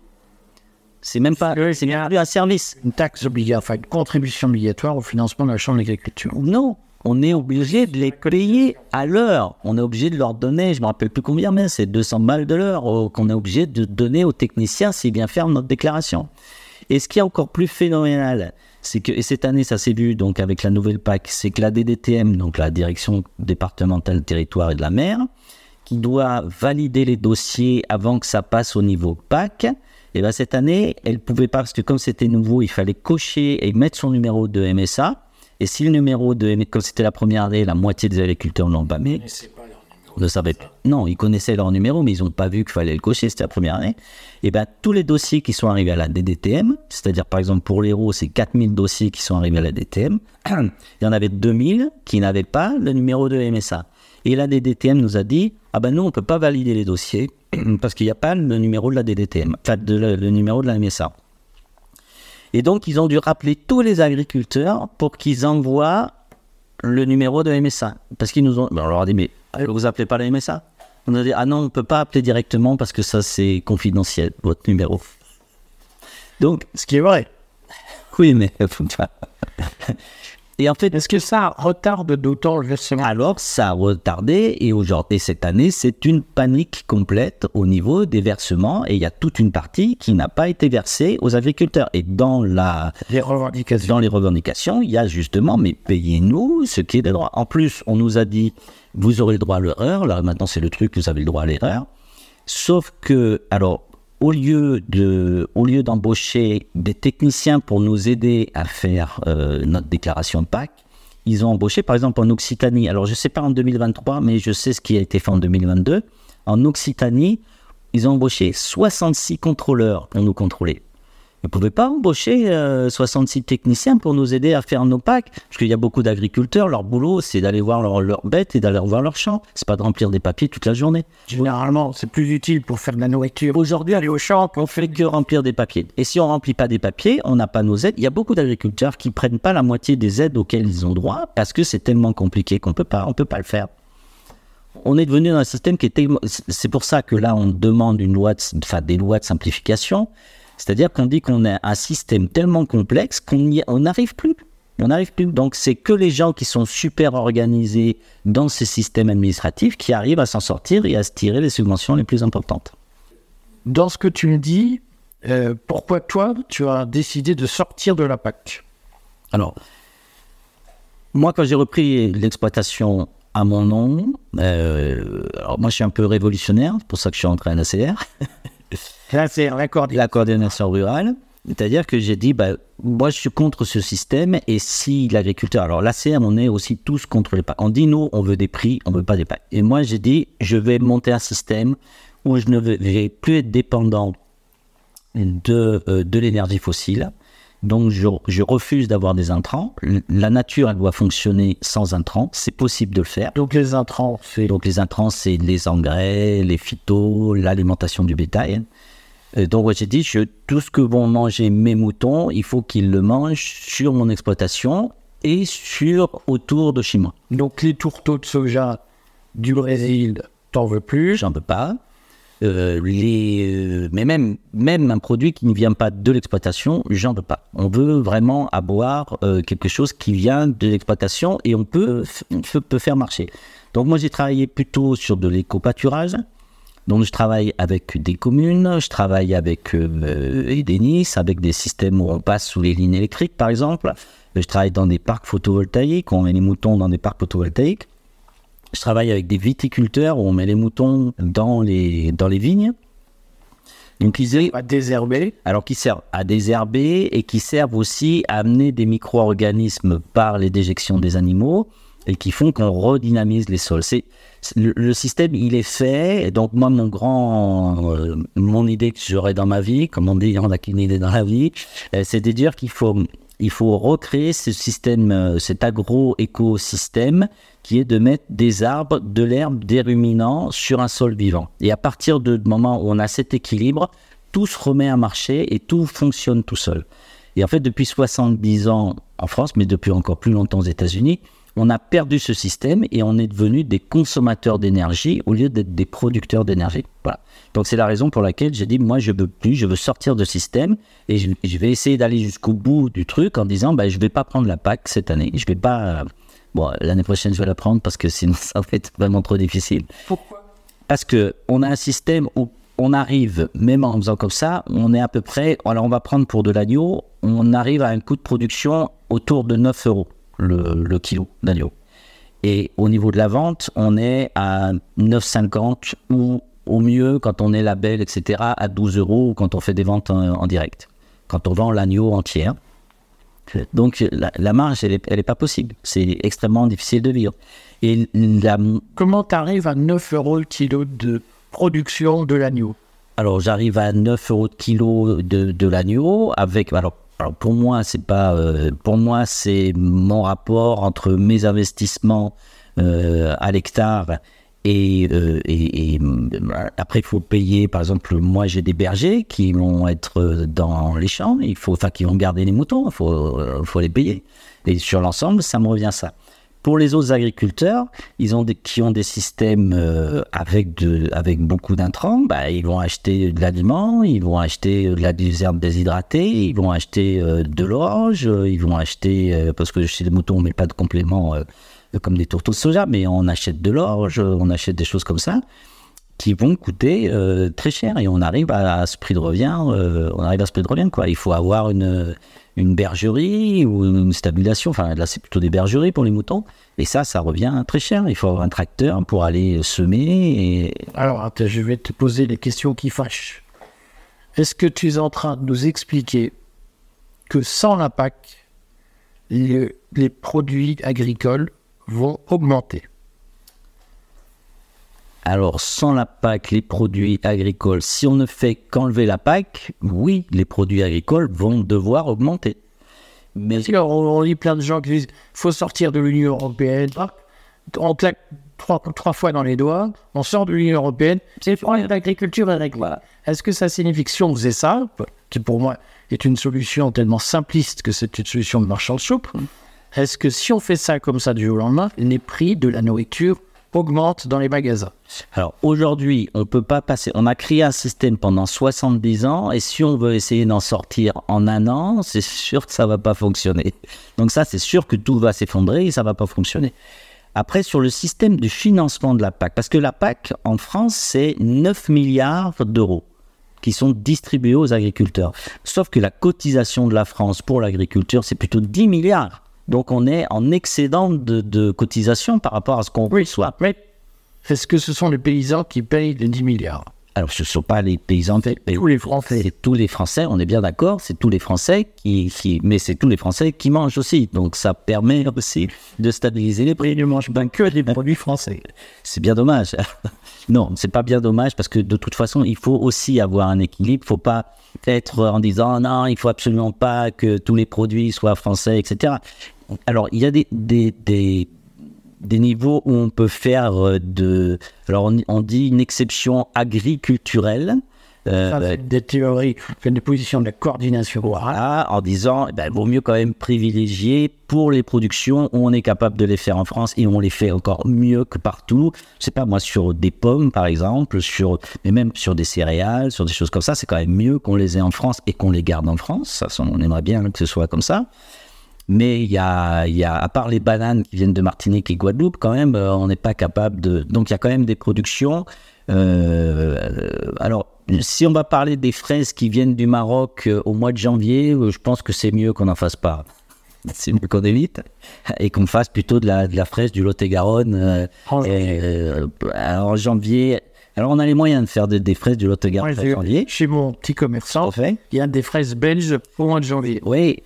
C'est même pas, c'est plus un service. Une taxe obligatoire, enfin une contribution obligatoire au financement de la chambre d'agriculture. Non, on est obligé de les payer à l'heure. On est obligé de leur donner, je me rappelle plus combien, mais c'est 200 balles de l'heure qu'on est obligé de donner aux techniciens s'ils bien faire notre déclaration. Et ce qui est encore plus phénoménal, c'est que, et cette année ça s'est vu donc avec la nouvelle PAC, c'est que la DDTM, donc la Direction départementale territoire et de la mer, qui doit valider les dossiers avant que ça passe au niveau PAC, et ben cette année, elle pouvait pas, parce que comme c'était nouveau, il fallait cocher et mettre son numéro de MSA. Et si le numéro de MSA, comme c'était la première année, la moitié des agriculteurs l'ont pas mis, ne savaient pas. Non, ils connaissaient leur numéro, mais ils n'ont pas vu qu'il fallait le cocher, c'était la première année. Et ben tous les dossiers qui sont arrivés à la DDTM, c'est-à-dire par exemple pour l'Hérault, c'est 4000 dossiers qui sont arrivés à la DDTM, il y en avait 2000 qui n'avaient pas le numéro de MSA. Et la DDTM nous a dit, ah ben nous, on ne peut pas valider les dossiers parce qu'il n'y a pas le numéro de la DDTM, enfin de le, le numéro de la MSA. Et donc, ils ont dû rappeler tous les agriculteurs pour qu'ils envoient le numéro de MSA. Parce qu'ils nous ont. Ben, on leur a dit, mais vous appelez pas la MSA On a dit, ah non, on ne peut pas appeler directement parce que ça, c'est confidentiel, votre numéro. Donc, Ce qui est vrai. oui, mais. Et en fait, Est-ce que ça retarde d'autant le versement alors, ça a retardé et aujourd'hui, cette année, c'est une panique complète au niveau des versements et il y a toute une partie qui n'a pas été versée aux agriculteurs. Et dans la, Les revendications. dans les revendications, il y a justement, mais payez-nous ce qui est des droits. En plus, on nous a dit, vous aurez le droit à l'erreur. Là, maintenant, c'est le truc, vous avez le droit à l'erreur. Sauf que, alors, au lieu de, au lieu d'embaucher des techniciens pour nous aider à faire euh, notre déclaration de PAC, ils ont embauché, par exemple, en Occitanie. Alors, je ne sais pas en 2023, mais je sais ce qui a été fait en 2022. En Occitanie, ils ont embauché 66 contrôleurs pour nous contrôler. Ne pouvaient pas embaucher euh, 66 techniciens pour nous aider à faire nos packs, parce qu'il y a beaucoup d'agriculteurs, leur boulot, c'est d'aller voir leurs bêtes et d'aller voir leurs champs. C'est pas de remplir des papiers toute la journée. Généralement, c'est plus utile pour faire de la nourriture. Aujourd'hui, aller au champ, On fait que remplir des papiers. Et si on remplit pas des papiers, on n'a pas nos aides. Il y a beaucoup d'agriculteurs qui prennent pas la moitié des aides auxquelles ils ont droit parce que c'est tellement compliqué qu'on peut pas, on peut pas le faire. On est devenu dans un système qui est tellement- c'est pour ça que là on demande une loi, de- enfin des lois de simplification. C'est-à-dire qu'on dit qu'on a un système tellement complexe qu'on n'arrive plus. On n'arrive plus. Donc c'est que les gens qui sont super organisés dans ces systèmes administratifs qui arrivent à s'en sortir et à se tirer les subventions les plus importantes. dans ce que tu me dis, euh, pourquoi toi, tu as décidé de sortir de la PAC? Alors, moi, quand j'ai repris l'exploitation à mon nom, euh, alors moi, je suis un peu révolutionnaire, c'est pour ça que je suis entré à l'ACR, C'est la coordination rurale. C'est-à-dire que j'ai dit, bah, moi, je suis contre ce système. Et si l'agriculteur, alors l'ACR, on est aussi tous contre les PAC. On dit, nous, on veut des prix, on veut pas des PAC. Et moi, j'ai dit, je vais monter un système où je ne vais- plus être dépendant de, euh, de l'énergie fossile. Donc, je, je refuse d'avoir des intrants. La nature, elle doit fonctionner sans intrants. C'est possible de le faire. Donc les intrants, c'est Donc les intrants, c'est les engrais, les phytos, l'alimentation du bétail. Euh, Donc j'ai dit, je, tout ce que vont manger mes moutons, il faut qu'ils le mangent sur mon exploitation et sur autour de chez moi. donc les tourteaux de soja du Brésil, t'en veux plus? J'en peux pas. Euh, les, euh, mais même, même un produit qui ne vient pas de l'exploitation, j'en veux pas. On veut vraiment avoir euh, quelque chose qui vient de l'exploitation et on peut- peut faire marcher. Donc moi j'ai travaillé plutôt sur de l'éco-pâturage. Donc je travaille avec des communes, je travaille avec euh, Nice, avec des systèmes où on passe sous les lignes électriques par exemple. Je travaille dans des parcs photovoltaïques, on met les moutons dans des parcs photovoltaïques. Je travaille avec des viticulteurs où on met les moutons dans les, dans les vignes. Donc ils, À désherber. alors qui servent à désherber et qui servent aussi à amener des micro-organismes par les déjections des animaux et qui font qu'on redynamise les sols. C'est, le système, il est fait. Et donc moi, mon grand, euh, mon idée que j'aurais dans ma vie, comme on dit, on a qu'une idée dans la vie, euh, c'est de dire qu'il faut, il faut recréer ce système, euh, cet agro-écosystème qui est de mettre des arbres, de l'herbe, des ruminants sur un sol vivant. Et à partir du moment où on a cet équilibre, tout se remet à marcher et tout fonctionne tout seul. Et en fait, depuis 70 ans en France, mais depuis encore plus longtemps aux États-Unis, on a perdu ce système et on est devenu des consommateurs d'énergie au lieu d'être des producteurs d'énergie. Voilà. Donc c'est la raison pour laquelle j'ai dit, moi je veux plus, je veux sortir de ce système et je, je vais essayer d'aller jusqu'au bout du truc en disant, bah, je vais pas prendre la PAC cette année, je vais pas... euh, bon, l'année prochaine je vais la prendre parce que sinon ça va être vraiment trop difficile. Pourquoi? Parce que on a un système où on arrive, même en faisant comme ça, on est à peu près, alors on va prendre pour de l'agneau, on arrive à un coût de production autour de 9 euros le, le kilo d'agneau. Et au niveau de la vente, on est à 9,50 ou au mieux, quand on est label, etc., à 12 euros quand on fait des ventes en, direct, quand on vend l'agneau entière. Donc la, marge, elle n'est pas possible. C'est extrêmement difficile de vivre. Et Comment tu arrives à 9 euros le kilo de production de l'agneau? Alors j'arrive à 9 euros de kilo de, l'agneau avec... Alors, pour moi, c'est pas... Euh, pour moi, c'est mon rapport entre mes investissements euh, à l'hectare et, euh, après, il faut payer, par exemple, moi j'ai des bergers qui vont être dans les champs, il faut, enfin, qui vont garder les moutons, il faut, faut les payer. Et sur l'ensemble, ça me revient ça. Pour les autres agriculteurs, ils ont qui ont des systèmes euh, avec, de, avec beaucoup d'intrants, bah, ils vont acheter de l'aliment, ils vont acheter de la des herbes déshydratées, ils vont acheter euh, de l'orge, ils vont acheter, parce que chez les moutons, on ne met pas de compléments comme des tourteaux de soja, mais on achète de l'orge, on achète des choses comme ça qui vont coûter euh, très cher. Et on arrive à, ce prix de revient euh, on arrive à ce prix de revient quoi. Il faut avoir une, une bergerie ou une stabulation. Enfin là c'est plutôt des bergeries pour les moutons. Et ça ça revient très cher. Il faut avoir un tracteur pour aller semer et... alors je vais te poser des questions qui fâchent. Est-ce que tu es en train de nous expliquer que sans la les, les produits agricoles vont augmenter? Alors, sans la PAC, les produits agricoles, si on ne fait qu'enlever la PAC, oui, les produits agricoles vont devoir augmenter. Mais on, lit plein de gens qui disent faut sortir de l'Union européenne. On claque trois, trois, fois dans les doigts, on sort de l'Union européenne. C'est l'agriculture Est-ce que ça signifie que si on faisait ça, qui pour moi est une solution tellement simpliste que c'est une solution de marchand de soupe, est-ce que si on fait ça comme ça du jour au lendemain, les prix de la nourriture augmentent dans les magasins Alors aujourd'hui, on peut pas passer. On a créé un système pendant 70 ans et si on veut essayer d'en sortir en un an, c'est sûr que ça va pas fonctionner. Donc ça, c'est sûr que tout va s'effondrer et ça va pas fonctionner. Après, sur le système de financement de la PAC, parce que la PAC en France, c'est 9 milliards d'euros qui sont distribués aux agriculteurs. Sauf que la cotisation de la France pour l'agriculture, c'est plutôt 10 milliards. Donc on est en excédent de, cotisation par rapport à ce qu'on oui, soit. Mais est-ce que ce sont les paysans qui payent les 10 milliards alors, ce ne sont pas les paysans, tous les Français. C'est tous les Français, on est bien d'accord, c'est tous les Français qui, qui mais c'est tous les Français qui mangent aussi. Donc, ça permet aussi de stabiliser les prix. Ils ne mangent pas que des produits français. C'est bien dommage. non, c'est pas bien dommage parce que de toute façon, il faut aussi avoir un équilibre. Il ne faut pas être en disant non, il faut absolument pas que tous les produits soient français, etc. Alors, il y a des, des, des, des, niveaux où on peut faire euh, de. Alors, on, dit une exception agriculturelle. Euh, des théories, des positions de coordination. Voilà, en disant, eh ben, il vaut mieux quand même privilégier pour les productions où on est capable de les faire en France et on les fait encore mieux que partout. Je sais pas moi sur des pommes par exemple, sur mais même sur des céréales, sur des choses comme ça, c'est quand même mieux qu'on les ait en France et qu'on les garde en France. Ça, on aimerait bien que ce soit comme ça. Mais il y a, y a, à part les bananes qui viennent de Martinique et Guadeloupe, quand même, euh, on n'est pas capable de. Donc il y a quand même des productions. Euh, alors, si on va parler des fraises qui viennent du Maroc euh, au mois de janvier, je pense que c'est mieux qu'on n'en fasse pas. C'est mieux qu'on évite et qu'on fasse plutôt de la, de la fraise du Lot-et-Garonne en janvier. Alors, on a les moyens de faire des, fraises du Lot-et-Garonne en janvier. Chez mon petit commerçant, il y a des fraises belges au mois de janvier. Oui,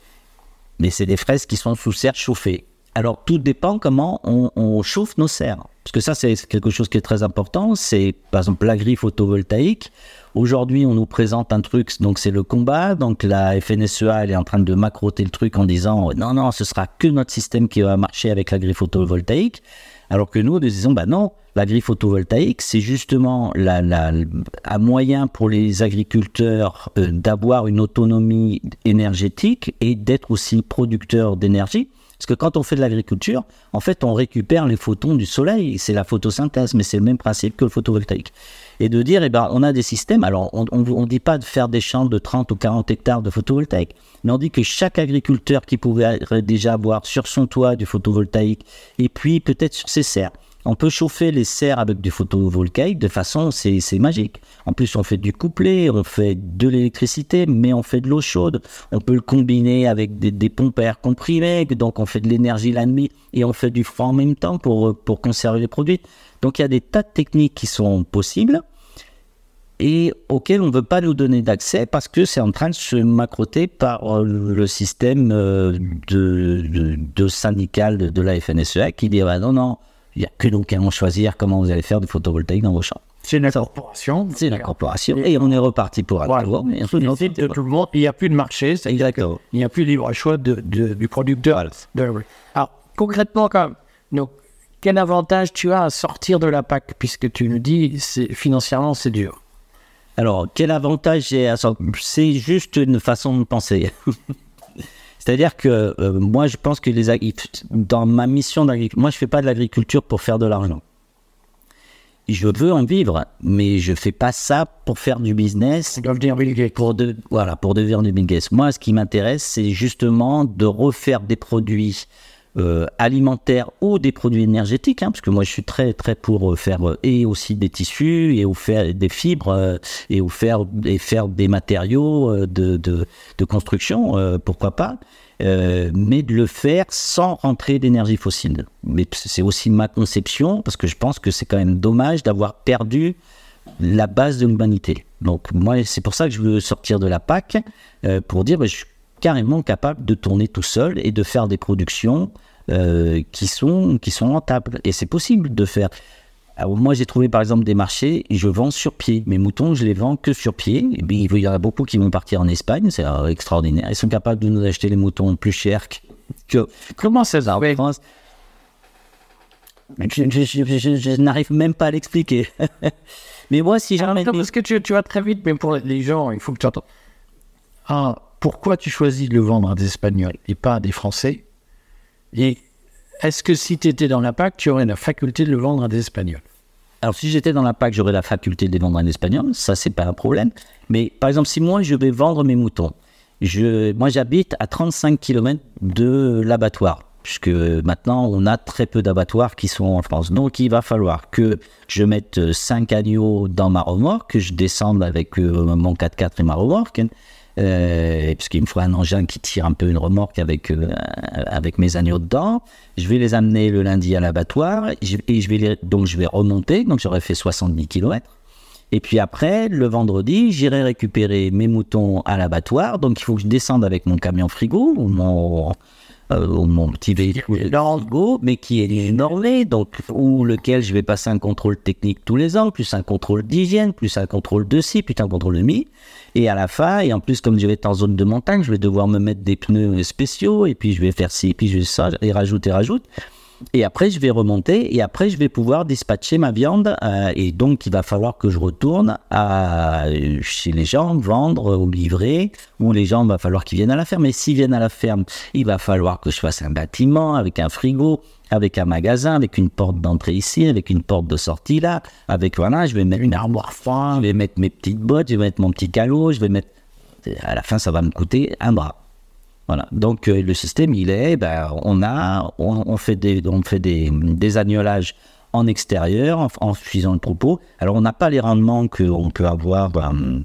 mais c'est des fraises qui sont sous serre chauffée. Alors tout dépend comment on, chauffe nos serres. Parce que ça, c'est quelque chose qui est très important. C'est par exemple la grille photovoltaïque. Aujourd'hui, on nous présente un truc, donc c'est le combat. Donc la FNSEA, elle est en train de macroter le truc en disant non, non, ce sera que notre système qui va marcher avec la grille photovoltaïque. Alors que nous, nous disons, bah non, la grille photovoltaïque, c'est justement un moyen pour les agriculteurs euh, d'avoir une autonomie énergétique et d'être aussi producteurs d'énergie. Parce que quand on fait de l'agriculture, en fait, on récupère les photons du soleil. C'est la photosynthèse, mais c'est le même principe que le photovoltaïque. Et de dire, eh ben, on a des systèmes. Alors, on ne dit pas de faire des champs de 30 ou 40 hectares de photovoltaïque, mais on dit que chaque agriculteur qui pouvait déjà avoir sur son toit du photovoltaïque, et puis peut-être sur ses serres, On peut chauffer les serres avec du photovoltaïque de façon, c'est magique. En plus, on fait du couplet, on fait de l'électricité, mais on fait de l'eau chaude. On peut le combiner avec des, pompes à air comprimées, donc on fait de l'énergie la nuit et on fait du froid en même temps pour, pour conserver les produits. Donc il y a des tas de techniques qui sont possibles et auxquelles on ne veut pas nous donner d'accès parce que c'est en train de se macroter par euh, le système euh, de, de, syndical de, la FNSEA qui dit ah non, non, il n'y a que nous qui allons choisir comment vous allez faire du photovoltaïque dans vos champs. C'est une corporation. C'est la corporation et on est reparti pour un Voilà. Tout le monde, il n'y a plus de marché, Exactement. il n'y a plus de libre choix de, de- du producteur. de- Alors, concrètement, quand même, donc, quel avantage tu as à sortir de la PAC Puisque tu nous dis, financièrement, c'est dur? Alors, quel avantage j'ai à ça C'est juste une façon de penser. C'est-à-dire que euh, moi, je pense que les dans ma mission d'agriculture, moi, je fais pas de l'agriculture pour faire de l'argent. Je veux en vivre, mais je fais pas ça pour faire du business Bill Gates. pour de voilà pour devenir du Bill Gates. Moi, ce qui m'intéresse, c'est justement de refaire des produits euh, alimentaires ou des produits énergétiques, hein, parce que moi, je suis très très pour euh, faire euh, et aussi des tissus et ou faire des fibres euh, et ou faire et faire des matériaux de, de construction, pourquoi pas. Mais de le faire sans rentrer d'énergie fossile. Mais c'est aussi ma conception, parce que je pense que c'est quand même dommage d'avoir perdu la base de l'humanité. Donc moi, c'est pour ça que je veux sortir de la PAC, pour dire, bah, je suis carrément capable de tourner tout seul et de faire des productions euh, qui, sont, qui sont rentables. Et c'est possible de faire. Alors, moi, j'ai trouvé par exemple des marchés, je vends sur pied. Mes moutons, je les vends que sur pied. Et bien, il y en a beaucoup qui vont partir en Espagne, c'est euh, extraordinaire. Ils sont capables de nous acheter les moutons plus chers que, que Comment ça en fait France? Je, je- je- je- je n'arrive même pas à l'expliquer. Mais moi, si jamais. Attends, parce que tu, tu vas très vite, mais pour les gens, il faut que tu entends. Ah, pourquoi tu choisis de le vendre à des Espagnols et pas à des Français Et est-ce que si tu étais dans la PAC, tu aurais la faculté de le vendre à des Espagnols Alors, si j'étais dans la PAC, j'aurais la faculté de les vendre en espagnol. Ça, c'est pas un problème. Mais par exemple, si moi, je vais vendre mes moutons, je, moi, j'habite à 35 km de l'abattoir. Puisque maintenant, on a très peu d'abattoirs qui sont en France. Donc, il va falloir que je mette 5 agneaux dans ma remorque, que je descende avec euh, mon 4x4 et ma remorque. Euh, puisqu'il me faut un engin qui tire un peu une remorque avec, euh, avec mes agneaux dedans. Je vais les amener le lundi à l'abattoir et je vais donc je vais remonter, donc j'aurais fait 70 km. Et puis après, le vendredi, j'irai récupérer mes moutons à l'abattoir. Donc il faut que je descende avec mon camion frigo ou mon, euh, mon petit véhicule frigo, mais qui est normé, donc ou lequel je vais passer un contrôle technique tous les ans, plus un contrôle d'hygiène, plus un contrôle de ci, plus un contrôle de mi. Et à la fin, et en plus comme je vais être en zone de montagne, je vais devoir me mettre des pneus spéciaux, et puis je vais faire ci, et puis je vais ça, et rajoute et rajoute. Et après, je vais remonter et après, je vais pouvoir dispatcher ma viande. euh, et donc, il va falloir que je retourne chez les gens, vendre ou livrer. Ou les gens, il va falloir qu'ils viennent à la ferme. Et s'ils viennent à la ferme, il va falloir que je fasse un bâtiment avec un frigo, avec un magasin, avec une porte d'entrée ici, avec une porte de sortie là. Avec, voilà, je vais mettre une armoire froide, je vais mettre mes petites bottes, je vais mettre mon petit calot, je vais mettre. À la fin, ça va me coûter un bras. Voilà. Donc euh, le système, il est, ben, on a, on, fait des, on fait des, des agnolages en extérieur, en, en le troupeau. Alors on n'a pas les rendements qu'on peut avoir ben,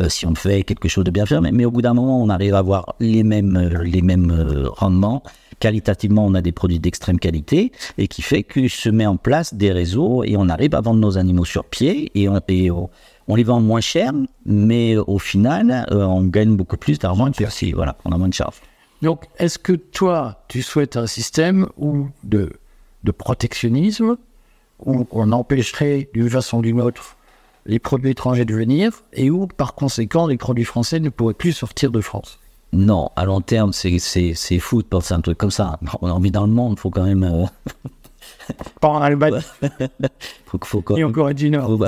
euh, si on fait quelque chose de bien fait, mais, au bout d'un moment, on arrive à avoir les mêmes, les mêmes euh, rendements. Qualitativement, on a des produits d'extrême qualité et qui fait que se met en place des réseaux et on arrive à vendre nos animaux sur pied et on, on les vend moins cher, mais au final, euh, on gagne beaucoup plus d'argent que si voilà, on a moins de charges. Donc, est-ce que toi, tu souhaites un système où de, de protectionnisme, où on empêcherait d'une façon ou d'une autre les produits étrangers de venir, et où, par conséquent, les produits français ne pourraient plus sortir de France? Non, à long terme, c'est fou de penser un truc comme ça. On a envie dans le monde, faut quand même. euh, Pas en Allemagne faut, faut quand et en Corée du Nord.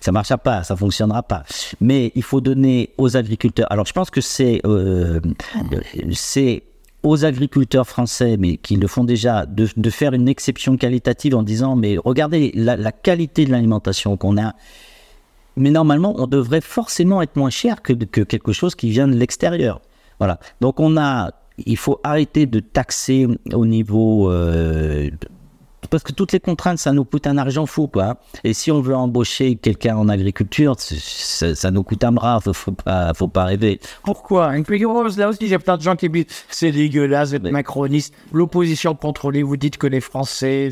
Ça marchera pas, ça fonctionnera pas. Mais il faut donner aux agriculteurs. Alors je pense que c'est euh, c'est aux agriculteurs français, mais qui le font déjà, de, de faire une exception qualitative en disant mais regardez la, la qualité de l'alimentation qu'on a. Mais normalement, on devrait forcément être moins cher que, que quelque chose qui vient de l'extérieur. Voilà. Donc on a, il faut arrêter de taxer au niveau euh, parce que toutes les contraintes, ça nous coûte un argent fou, quoi. Et si on veut embaucher quelqu'un en agriculture, ça, nous coûte un bras, faut, faut pas, faut pas rêver. Pourquoi? Là aussi, j'ai plein de gens qui disent c'est dégueulasse, vous êtes macroniste, l'opposition contrôlée, vous dites que les Français,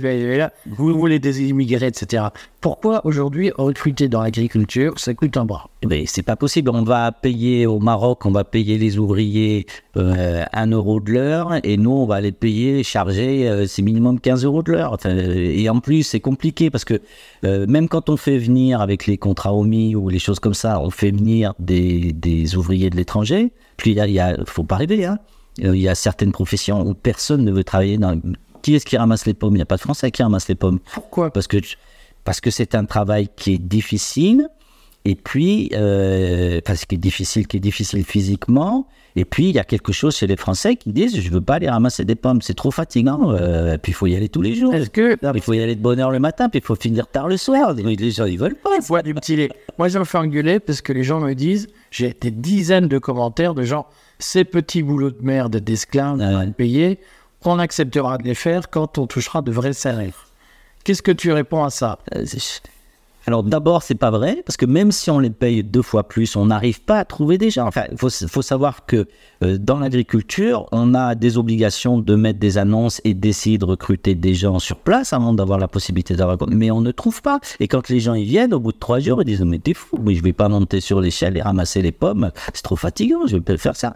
vous voulez des immigrés, etc. Pourquoi aujourd'hui recruter dans l'agriculture, ça coûte un bras? Mais eh c'est pas possible. On va payer au Maroc, on va payer les ouvriers euh, 1 euro de l'heure, et nous, on va les payer, charger, euh, c'est minimum 15 euros de l'heure. et en plus, c'est compliqué parce que euh, même quand on fait venir avec les contrats OMI ou les choses comme ça, on fait venir des, des ouvriers de l'étranger. Puis il y a, faut pas rêver, hein. Il y a certaines professions où personne ne veut travailler dans. Qui est-ce qui ramasse les pommes? Il n'y a pas de Français qui ramasse les pommes. Pourquoi? Parce que parce que c'est un travail qui est difficile, et puis, euh, parce qui est difficile, qui est difficile physiquement. Et puis, il y a quelque chose chez les Français qui disent Je ne veux pas aller ramasser des pommes, c'est trop fatigant. Euh, puis, il faut y aller tous les jours. Est-ce que. il faut y aller de bonne heure le matin, puis il faut finir tard le soir. Les gens, ils veulent pas. Moi, du petit Moi, je me fais engueuler parce que les gens me disent J'ai des dizaines de commentaires de gens Ces petits boulots de merde d'esclaves ah payés, on acceptera de les faire quand on touchera de vrais salaires. Qu'est-ce que tu réponds à ça? Euh, alors d'abord, c'est pas vrai, parce que même si on les paye deux fois plus, on n'arrive pas à trouver des gens. Enfin, il faut, savoir que euh, dans l'agriculture, on a des obligations de mettre des annonces et d'essayer de recruter des gens sur place avant d'avoir la possibilité d'avoir... Mais on ne trouve pas. Et quand les gens y viennent, au bout de trois jours, ils disent, mais t'es fou, mais je vais pas monter sur l'échelle et ramasser les pommes, c'est trop fatigant, je vais pas faire ça.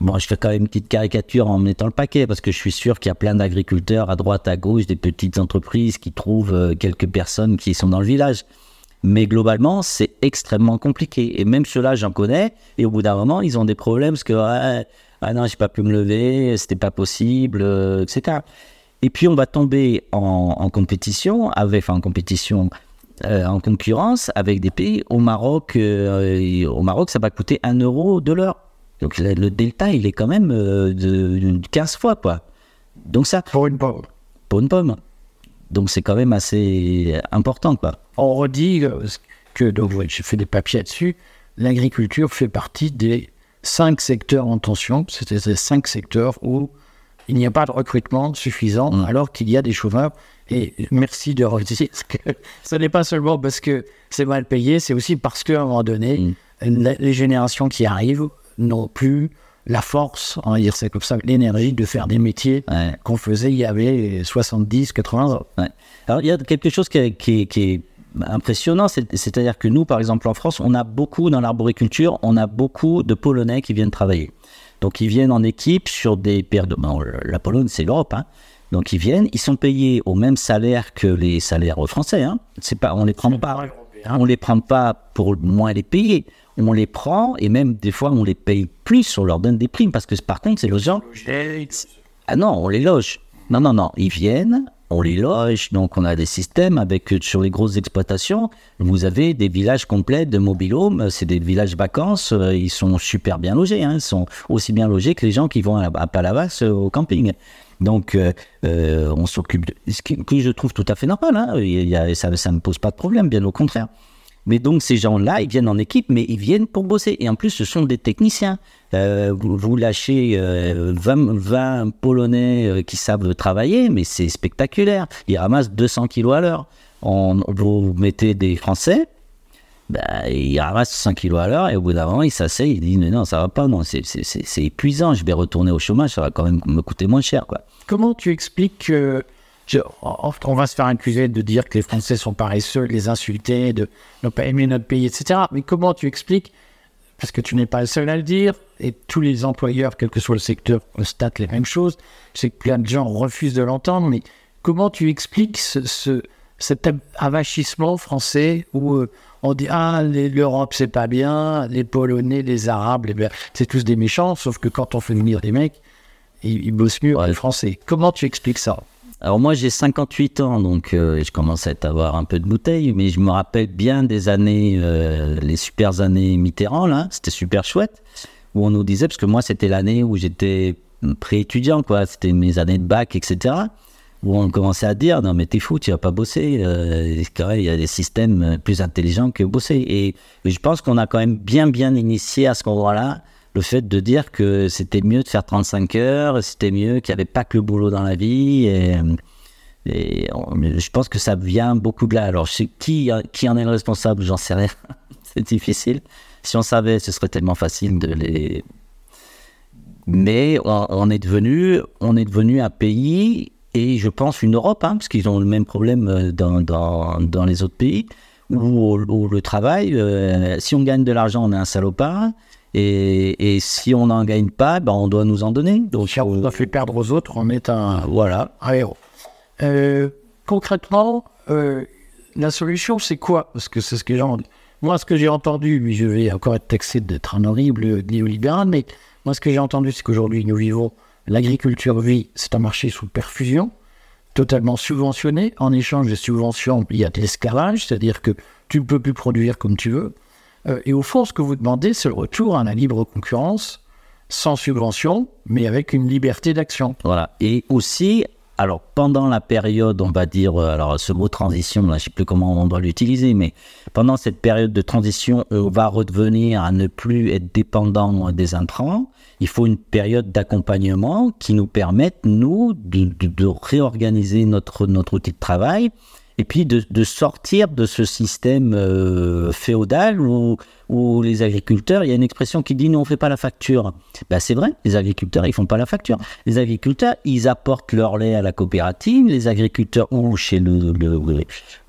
Bon, je fais quand même une petite caricature en mettant le paquet parce que je suis sûr qu'il y a plein d'agriculteurs à droite, à gauche, des petites entreprises qui trouvent euh, quelques personnes qui sont dans le village. Mais globalement, c'est extrêmement compliqué. Et même ceux-là, j'en connais. Et au bout d'un moment, ils ont des problèmes parce que ah non, j'ai pas pu me lever, c'était pas possible, euh, etc. Et puis on va tomber en, compétition enfin en compétition, euh, en concurrence avec des pays. Au Maroc, au Maroc, ça va coûter 1 euro de l'heure. Donc le, delta, il est quand même euh, de, 15 fois, quoi. Donc ça. Pour une pomme. Pour une pomme. Donc c'est quand même assez important, quoi. On redit que, donc j'ai fait des papiers là-dessus, l'agriculture fait partie des cinq secteurs en tension. C'est ces cinq secteurs où il n'y a pas de recrutement suffisant, mm. alors qu'il y a des chômeurs. Et merci de redire que ce n'est pas seulement parce que c'est mal payé, c'est aussi parce qu'à un moment donné, mm. les générations qui arrivent n'ont plus la force, on va dire c'est comme ça, l'énergie de faire des métiers qu'on faisait il y avait 70, 80 ans. Alors il y a quelque chose qui est, impressionnant, c'est-à-dire que nous, par exemple en France, on a beaucoup dans l'arboriculture, on a beaucoup de Polonais qui viennent travailler. Donc ils viennent en équipe sur des paires de... la Pologne, c'est l'Europe, hein. Donc ils viennent, ils sont payés au même salaire que les salaires français. Hein. Pas, on les prend pas, on les prend pas pour moins les payer on les prend et même des fois on les paye plus, on leur donne des primes parce que par contre c'est gens. Ah non, on les loge. Non, non, non, ils viennent, on les loge, donc on a des systèmes avec sur les grosses exploitations, vous avez des villages complets de mobilhomes, c'est des villages vacances, euh, ils sont super bien logés, hein, ils sont aussi bien logés que les gens qui vont à, Palavas euh, au camping. Donc, euh, on s'occupe de ce que je trouve tout à fait normal. Hein. Il ça ne me pose pas de problème, bien au contraire. Mais donc ces gens-là, ils viennent en équipe, mais ils viennent pour bosser. Et en plus, ce sont des techniciens. Euh, vous, lâchez 20, euh, Polonais euh, qui savent travailler, mais c'est spectaculaire. Ils ramassent 200 kilos à l'heure. vous mettez des Français, bah, ils ramassent 100 kilos à l'heure et au bout d'un moment, ils s'asseyent, ils disent non, ça va pas, non, c'est épuisant, je vais retourner au chômage, ça va quand même me coûter moins cher. Comment tu expliques que on va se faire accuser de dire que les Français sont paresseux, les insulter, de ne pas aimer notre pays, etc. Mais comment tu expliques, parce que tu n'es pas le seul à le dire, et tous les employeurs, quel que soit le secteur, constatent les mêmes choses, je sais que plein de gens refusent de l'entendre, mais comment tu expliques ce, cet avachissement français où euh, on dit Ah, l'Europe c'est pas bien, les Polonais, les Arabes, c'est tous des méchants, sauf que quand on fait venir des mecs, ils, bossent mieux que les Français. Comment tu expliques ça? Alors moi j'ai 58 ans, donc euh, je commence à avoir un peu de bouteille, mais je me rappelle bien des années, euh, les super années Mitterrand, là, c'était super chouette, où on nous disait, parce que moi c'était l'année où j'étais pré-étudiant, quoi, c'était mes années de bac, etc., où on commençait à dire, non mais t'es fou, tu vas pas bosser, euh, il y a des systèmes plus intelligents que bosser. Et, je pense qu'on a quand même bien bien initié à ce moment-là le fait de dire que c'était mieux de faire 35 heures, c'était mieux qu'il n'y avait pas que le boulot dans la vie. Et, Et je pense que ça vient beaucoup de là. Alors, qui, qui en est le responsable, j'en sais rien. c'est difficile. Si on savait, ce serait tellement facile de les. Mais on, est devenu, on est devenu un pays et je pense une Europe, hein, parce qu'ils ont le même problème euh, dans, dans, dans les autres pays, où, le travail, euh, si on gagne de l'argent, on est un salopard. Et, et si on n'en gagne pas, ben on doit nous en donner. Donc, si on doit fait perdre aux autres, on est un, voilà. un héros. Euh, concrètement, la solution, c'est quoi? Parce que c'est ce que j'ai entendu. Moi, ce que j'ai entendu, mais je vais encore être taxé d'être un horrible néolibéral, mais moi, ce que j'ai entendu, c'est qu'aujourd'hui, nous vivons, l'agriculture vie, c'est un marché sous perfusion, totalement subventionné. En échange des subventions, il y a de l'esclavage, c'est-à-dire que tu ne peux plus produire comme tu veux. Euh, et au fond, ce que vous demandez, c'est le retour à la libre concurrence, sans subvention, mais avec une liberté d'action. Voilà. Et aussi alors pendant la période, on va dire, euh, alors ce mot transition, je ne sais plus comment on doit l'utiliser, mais pendant cette période de transition, on va redevenir à ne plus être dépendant des intrants. Il faut une période d'accompagnement qui nous permette, nous, de, réorganiser notre, notre outil de travail et puis de, sortir de ce système euh, féodal où, les agriculteurs, il y a une expression qui dit nous on fait pas la facture. Ben, c'est vrai, les agriculteurs ils font pas la facture. Les agriculteurs ils apportent leur lait à la coopérative, les agriculteurs ou chez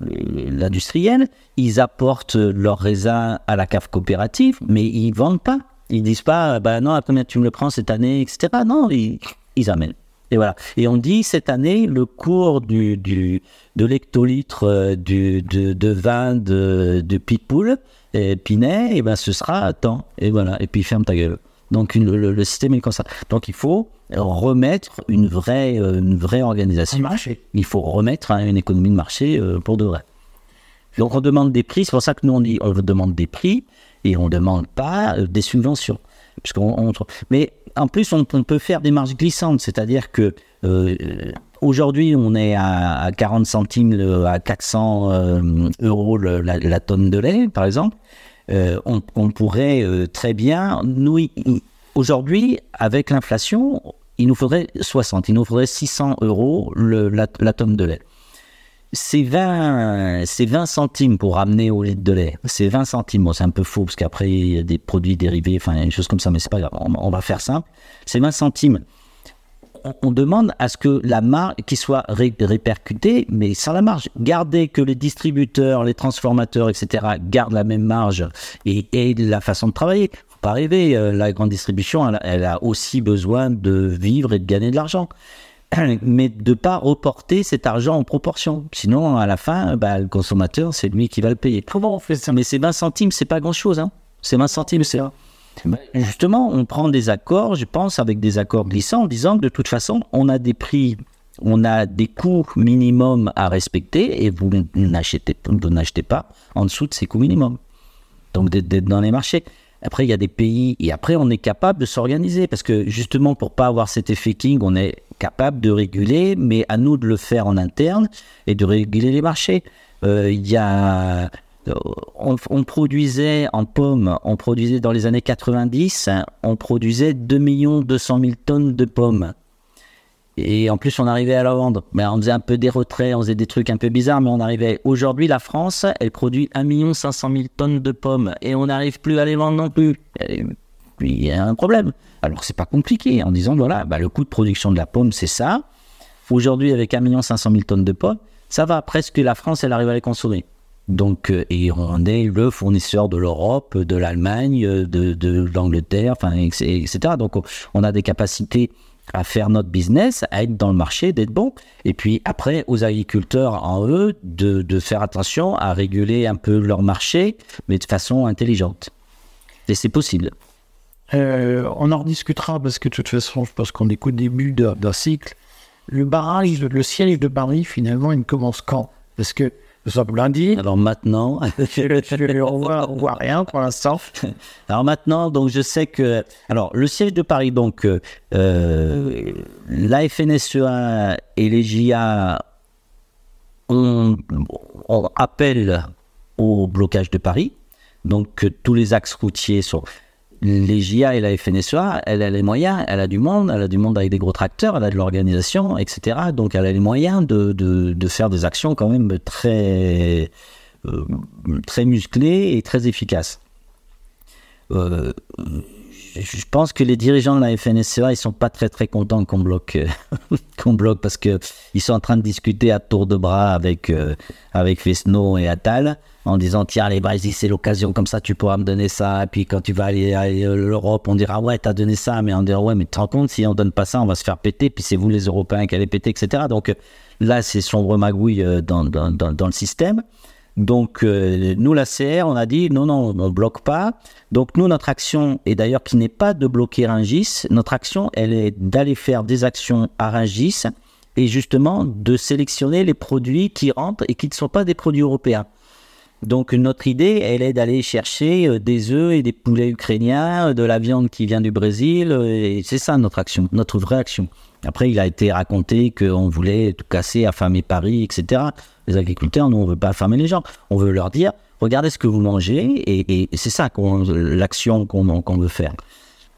l'industriel, ils apportent leur raisin à la cave coopérative, mais ils vendent pas. Ils disent pas, ben non, à combien tu me le prends cette année, etc. Non, ils amènent. Et voilà. Et on dit cette année, le cours du, du de l'hectolitre euh, du, de, de, vin de, de Pitbull, et Pinet, et ben ce sera à temps. Et voilà. Et puis ferme ta gueule. Donc le, système est comme ça. Donc il faut remettre une vraie, euh, une vraie organisation. Marché. Il faut remettre hein, une économie de marché euh, pour de vrai. Donc on demande des prix. C'est pour ça que nous on dit on demande des prix et on ne demande pas des subventions. Puisqu'on, mais en plus, on, peut faire des marges glissantes, c'est-à-dire que euh, aujourd'hui, on est à, 40 centimes, à 400 euh, euros la, tonne de lait, par exemple. Euh, on, pourrait très bien, nous, aujourd'hui, avec l'inflation, il nous faudrait 60, il nous faudrait 600 euros la, tonne de lait c'est 20, 20 centimes pour ramener au litre de lait. C'est 20 centimes. Bon, c'est un peu faux parce qu'après, il y a des produits dérivés, enfin, des choses comme ça, mais c'est pas grave. On, va faire simple. C'est 20 centimes. On, demande à ce que la marge, qui soit répercutée, mais sans la marge. Gardez que les distributeurs, les transformateurs, etc., gardent la même marge et, la façon de travailler. Faut pas rêver. Euh, la grande distribution, elle a aussi besoin de vivre et de gagner de l'argent. mais de pas reporter cet argent en proportion. Sinon, à la fin, bah, le consommateur, c'est lui qui va le payer. Comment on fait ça? Mais ces 20 centimes, c'est pas grand-chose. Hein. C'est 20 centimes, c'est... Bah, justement, on prend des accords, je pense, avec des accords glissants, en disant que de toute façon, on a des prix, on a des coûts minimums à respecter, et vous n'achetez, vous n'achetez pas en dessous de ces coûts minimums. Donc, d'être dans les marchés. Après, il y a des pays, et après, on est capable de s'organiser, parce que justement, pour pas avoir cet effet king, on est capable de réguler, mais à nous de le faire en interne et de réguler les marchés. Euh, y a euh, on, produisait en pommes, on produisait dans les années 90, on produisait 2 200 000 tonnes de pommes. Et en plus, on arrivait à la vendre. Mais on faisait un peu des retraits, on faisait des trucs un peu bizarres, mais on arrivait. Aujourd'hui, la France, elle produit 1 500 000 tonnes de pommes. Et on n'arrive plus à les vendre non plus. Il y a un problème. Alors, c'est pas compliqué en disant, voilà, bah, le coût de production de la pomme, c'est ça. Aujourd'hui, avec 1 500 000 tonnes de pommes, ça va presque la France, elle arrive à les consommer. Donc, euh, et on est le fournisseur de l'Europe, de l'Allemagne, de, de l'Angleterre, enfin, etc. Donc, on a des capacités à faire notre business, à être dans le marché, d'être bon. Et puis après, aux agriculteurs en eux, de, faire attention à réguler un peu leur marché, mais de façon intelligente. Et c'est possible. Euh, on en rediscutera parce que de toute façon, je pense qu'on est qu'au début d'un cycle. Le barrage, le siège de Paris, finalement, il commence quand? Parce que nous sommes lundi. Alors maintenant, on voit, voit rien pour l'instant. Alors maintenant, donc je sais que, alors le siège de Paris, donc euh, euh la FNSEA et les JA ont, on appel au blocage de Paris. Donc tous les axes routiers sont les JA et la FNSEA, elle a les moyens, elle a du monde, elle a du monde avec des gros tracteurs, elle a de l'organisation, etc. Donc elle a les moyens de, faire des actions quand même très, euh, très musclées et très efficaces. Euh, je pense que les dirigeants de la FNSEA, ils sont pas très très contents qu'on bloque, euh, qu'on bloque parce que ils sont en train de discuter à tour de bras avec euh, avec et Attal en disant tiens les vas c'est l'occasion comme ça tu pourras me donner ça. Et puis quand tu vas aller à l'Europe on dira ouais t'as donné ça. Mais on dira ouais mais tu te rends compte si on donne pas ça on va se faire péter. Puis c'est vous les Européens qui allez péter etc donc là c'est sombre magouille dans, dans, dans, dans le système donc, euh, nous, la CR, on a dit non, non, on ne bloque pas. Donc, nous, notre action, et d'ailleurs qui n'est pas de bloquer Rungis, notre action, elle est d'aller faire des actions à Rungis et justement de sélectionner les produits qui rentrent et qui ne sont pas des produits européens. Donc, notre idée, elle est d'aller chercher euh, des œufs et des poulets ukrainiens, de la viande qui vient du Brésil, euh, et c'est ça notre action, notre vraie action. Après, il a été raconté qu'on voulait tout casser, affamer Paris, etc les agriculteurs, nous, on ne veut pas affamer les gens. On veut leur dire, regardez ce que vous mangez, et, c'est ça l'action qu'on veut faire.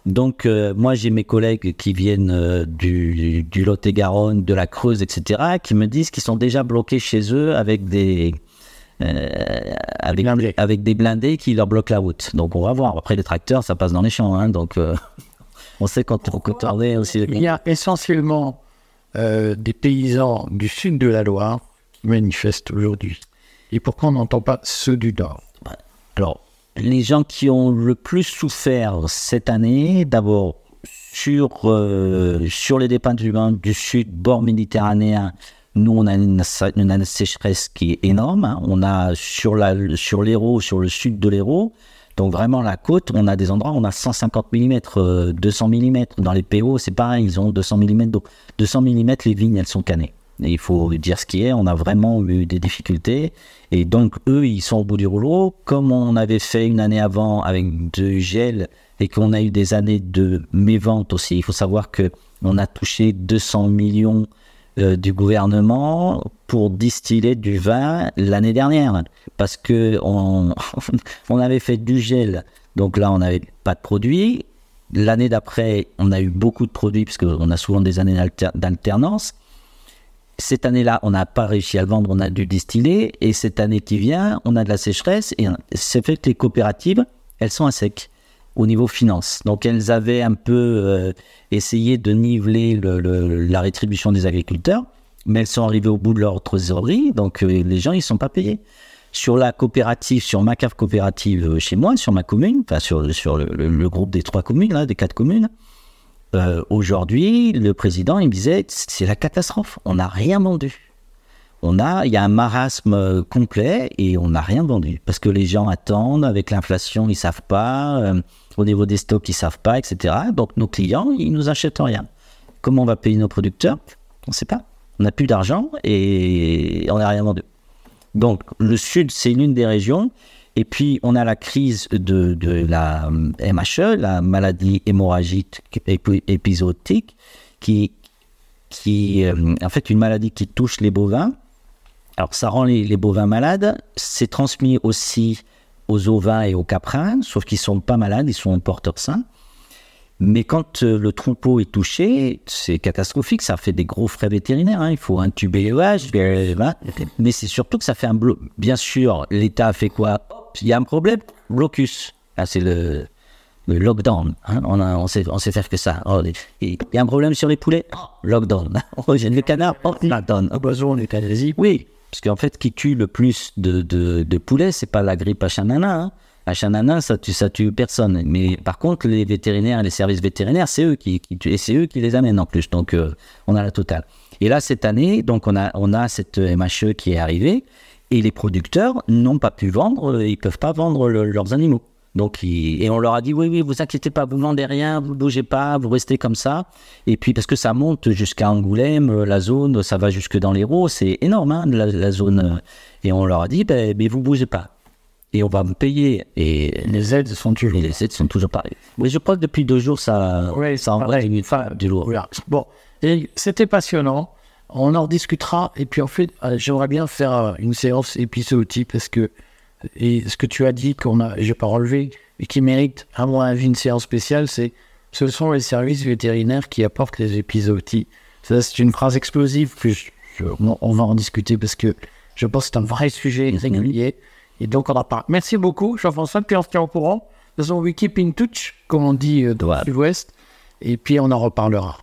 Donc, euh, moi, j'ai mes collègues qui viennent euh, du, Lot-et-Garonne, de la Creuse, etc., qui me disent qu'ils sont déjà bloqués chez eux avec des, euh, avec, avec, des blindés qui leur bloquent la route. Donc, on va voir. Après, les tracteurs, ça passe dans les champs. Hein, donc, on sait quand, on est aussi. Il y a essentiellement des paysans du sud de la Loire manifestent aujourd'hui Et pourquoi on n'entend pas ceux du Nord? Alors, les gens qui ont le plus souffert cette année, d'abord sur, euh, sur les départements du sud, bord méditerranéen, nous, on a une, une, sécheresse qui est énorme. Hein. On a sur l'Hérault, sur, sur le sud de l'Hérault, donc vraiment la côte, on a des endroits où on a 150 mm, 200 mm. Dans les PO, c'est pareil, ils ont 200 mm d'eau. 200 mm, les vignes, elles sont cannées il faut dire ce qui est, on a vraiment eu des difficultés. Et donc, eux, ils sont au bout du rouleau. Comme on avait fait une année avant avec de gel et qu'on a eu des années de mévente aussi, il faut savoir que on a touché 200 millions euh, du gouvernement pour distiller du vin l'année dernière. Parce que on, on avait fait du gel. Donc là, on n'avait pas de produits. L'année d'après, on a eu beaucoup de produits, parce qu'on a souvent des années d'alternance. Cette année-là, on n'a pas réussi à le vendre, on a dû distiller. Et cette année qui vient, on a de la sécheresse. Et c'est fait que les coopératives, elles sont à sec au niveau finance. Donc elles avaient un peu euh, essayé de niveler la rétribution des agriculteurs, mais elles sont arrivées au bout de leur trésorerie, donc euh, les gens, ils ne sont pas payés. Sur la coopérative, sur ma cave coopérative euh, chez moi, sur ma commune, enfin sur, sur le, groupe des trois communes, là, des quatre communes, aujourd'hui, le président, il me disait, c'est la catastrophe. On n'a rien vendu. On a, il y a un marasme complet et on n'a rien vendu parce que les gens attendent. Avec l'inflation, ils savent pas. Au niveau des stocks, ils savent pas, etc. Donc nos clients, ils nous achètent rien. Comment on va payer nos producteurs? On ne sait pas. On n'a plus d'argent et on n'a rien vendu. Donc le Sud, c'est l'une des régions et puis, on a la crise de, la euh, MHE, la maladie hémorragique épisodique, qui, qui euh, en fait une maladie qui touche les bovins. Alors, ça rend les, bovins malades. C'est transmis aussi aux ovins et aux caprins, sauf qu'ils sont pas malades, ils sont porteurs sains. Mais quand euh, le troupeau est touché, c'est catastrophique, ça fait des gros frais vétérinaires. Hein. Il faut intuber vaches, mais c'est surtout que ça fait un bloc. Bien sûr, l'État fait quoi? Il y a un problème, blocus. Ah, c'est le, lockdown. Hein. On, a, on, sait, on sait faire que ça. Oh, il y a un problème sur les poulets, oh, lockdown. Oh, j'ai le canard, oh, lockdown. Besoin du Oui, parce qu'en fait, qui tue le plus de, de, de poulets, c'est pas la grippe H1N1. Hein. H1N1, ça tue, ça tue personne. Mais par contre, les vétérinaires, les services vétérinaires, c'est eux qui, qui et c'est eux qui les amènent en plus. Donc, euh, on a la totale. Et là, cette année, donc on a, on a cette MHE qui est arrivée. Et les producteurs n'ont pas pu vendre, euh, ils peuvent pas vendre leurs animaux. Donc, et on leur a dit oui, oui, vous inquiétez pas, vous vendez rien, vous bougez pas, vous restez comme ça. Et puis parce que ça monte jusqu'à Angoulême, euh, la zone, ça va jusque dans l'Hérault, c'est énorme hein, la, zone. Et on leur a dit, ben, mais vous bougez pas. Et on va me payer. Et les aides sont toujours. les aides sont toujours pareilles. Oui, je crois que depuis deux jours, ça, oui, ça en vrai du lourd. Bon, c'était passionnant. On en discutera. Et puis en fait, euh, j'aimerais bien faire euh, une séance épisodique parce que et ce que tu as dit qu'on a, j'ai pas relevé, et qui mérite, à mon avis, une séance spéciale, c'est ce sont les services vétérinaires qui apportent les épizooties. Ça, c'est une phrase explosive que je- je- on va en discuter parce que je pense que c'est un vrai sujet régulier. Et donc, on en parle. Merci beaucoup, Jean-François, puis on se tient au courant. De toute façon, we keep in touch, comme on dit euh, dans Voilà. le sud-ouest. Et puis, on en reparlera.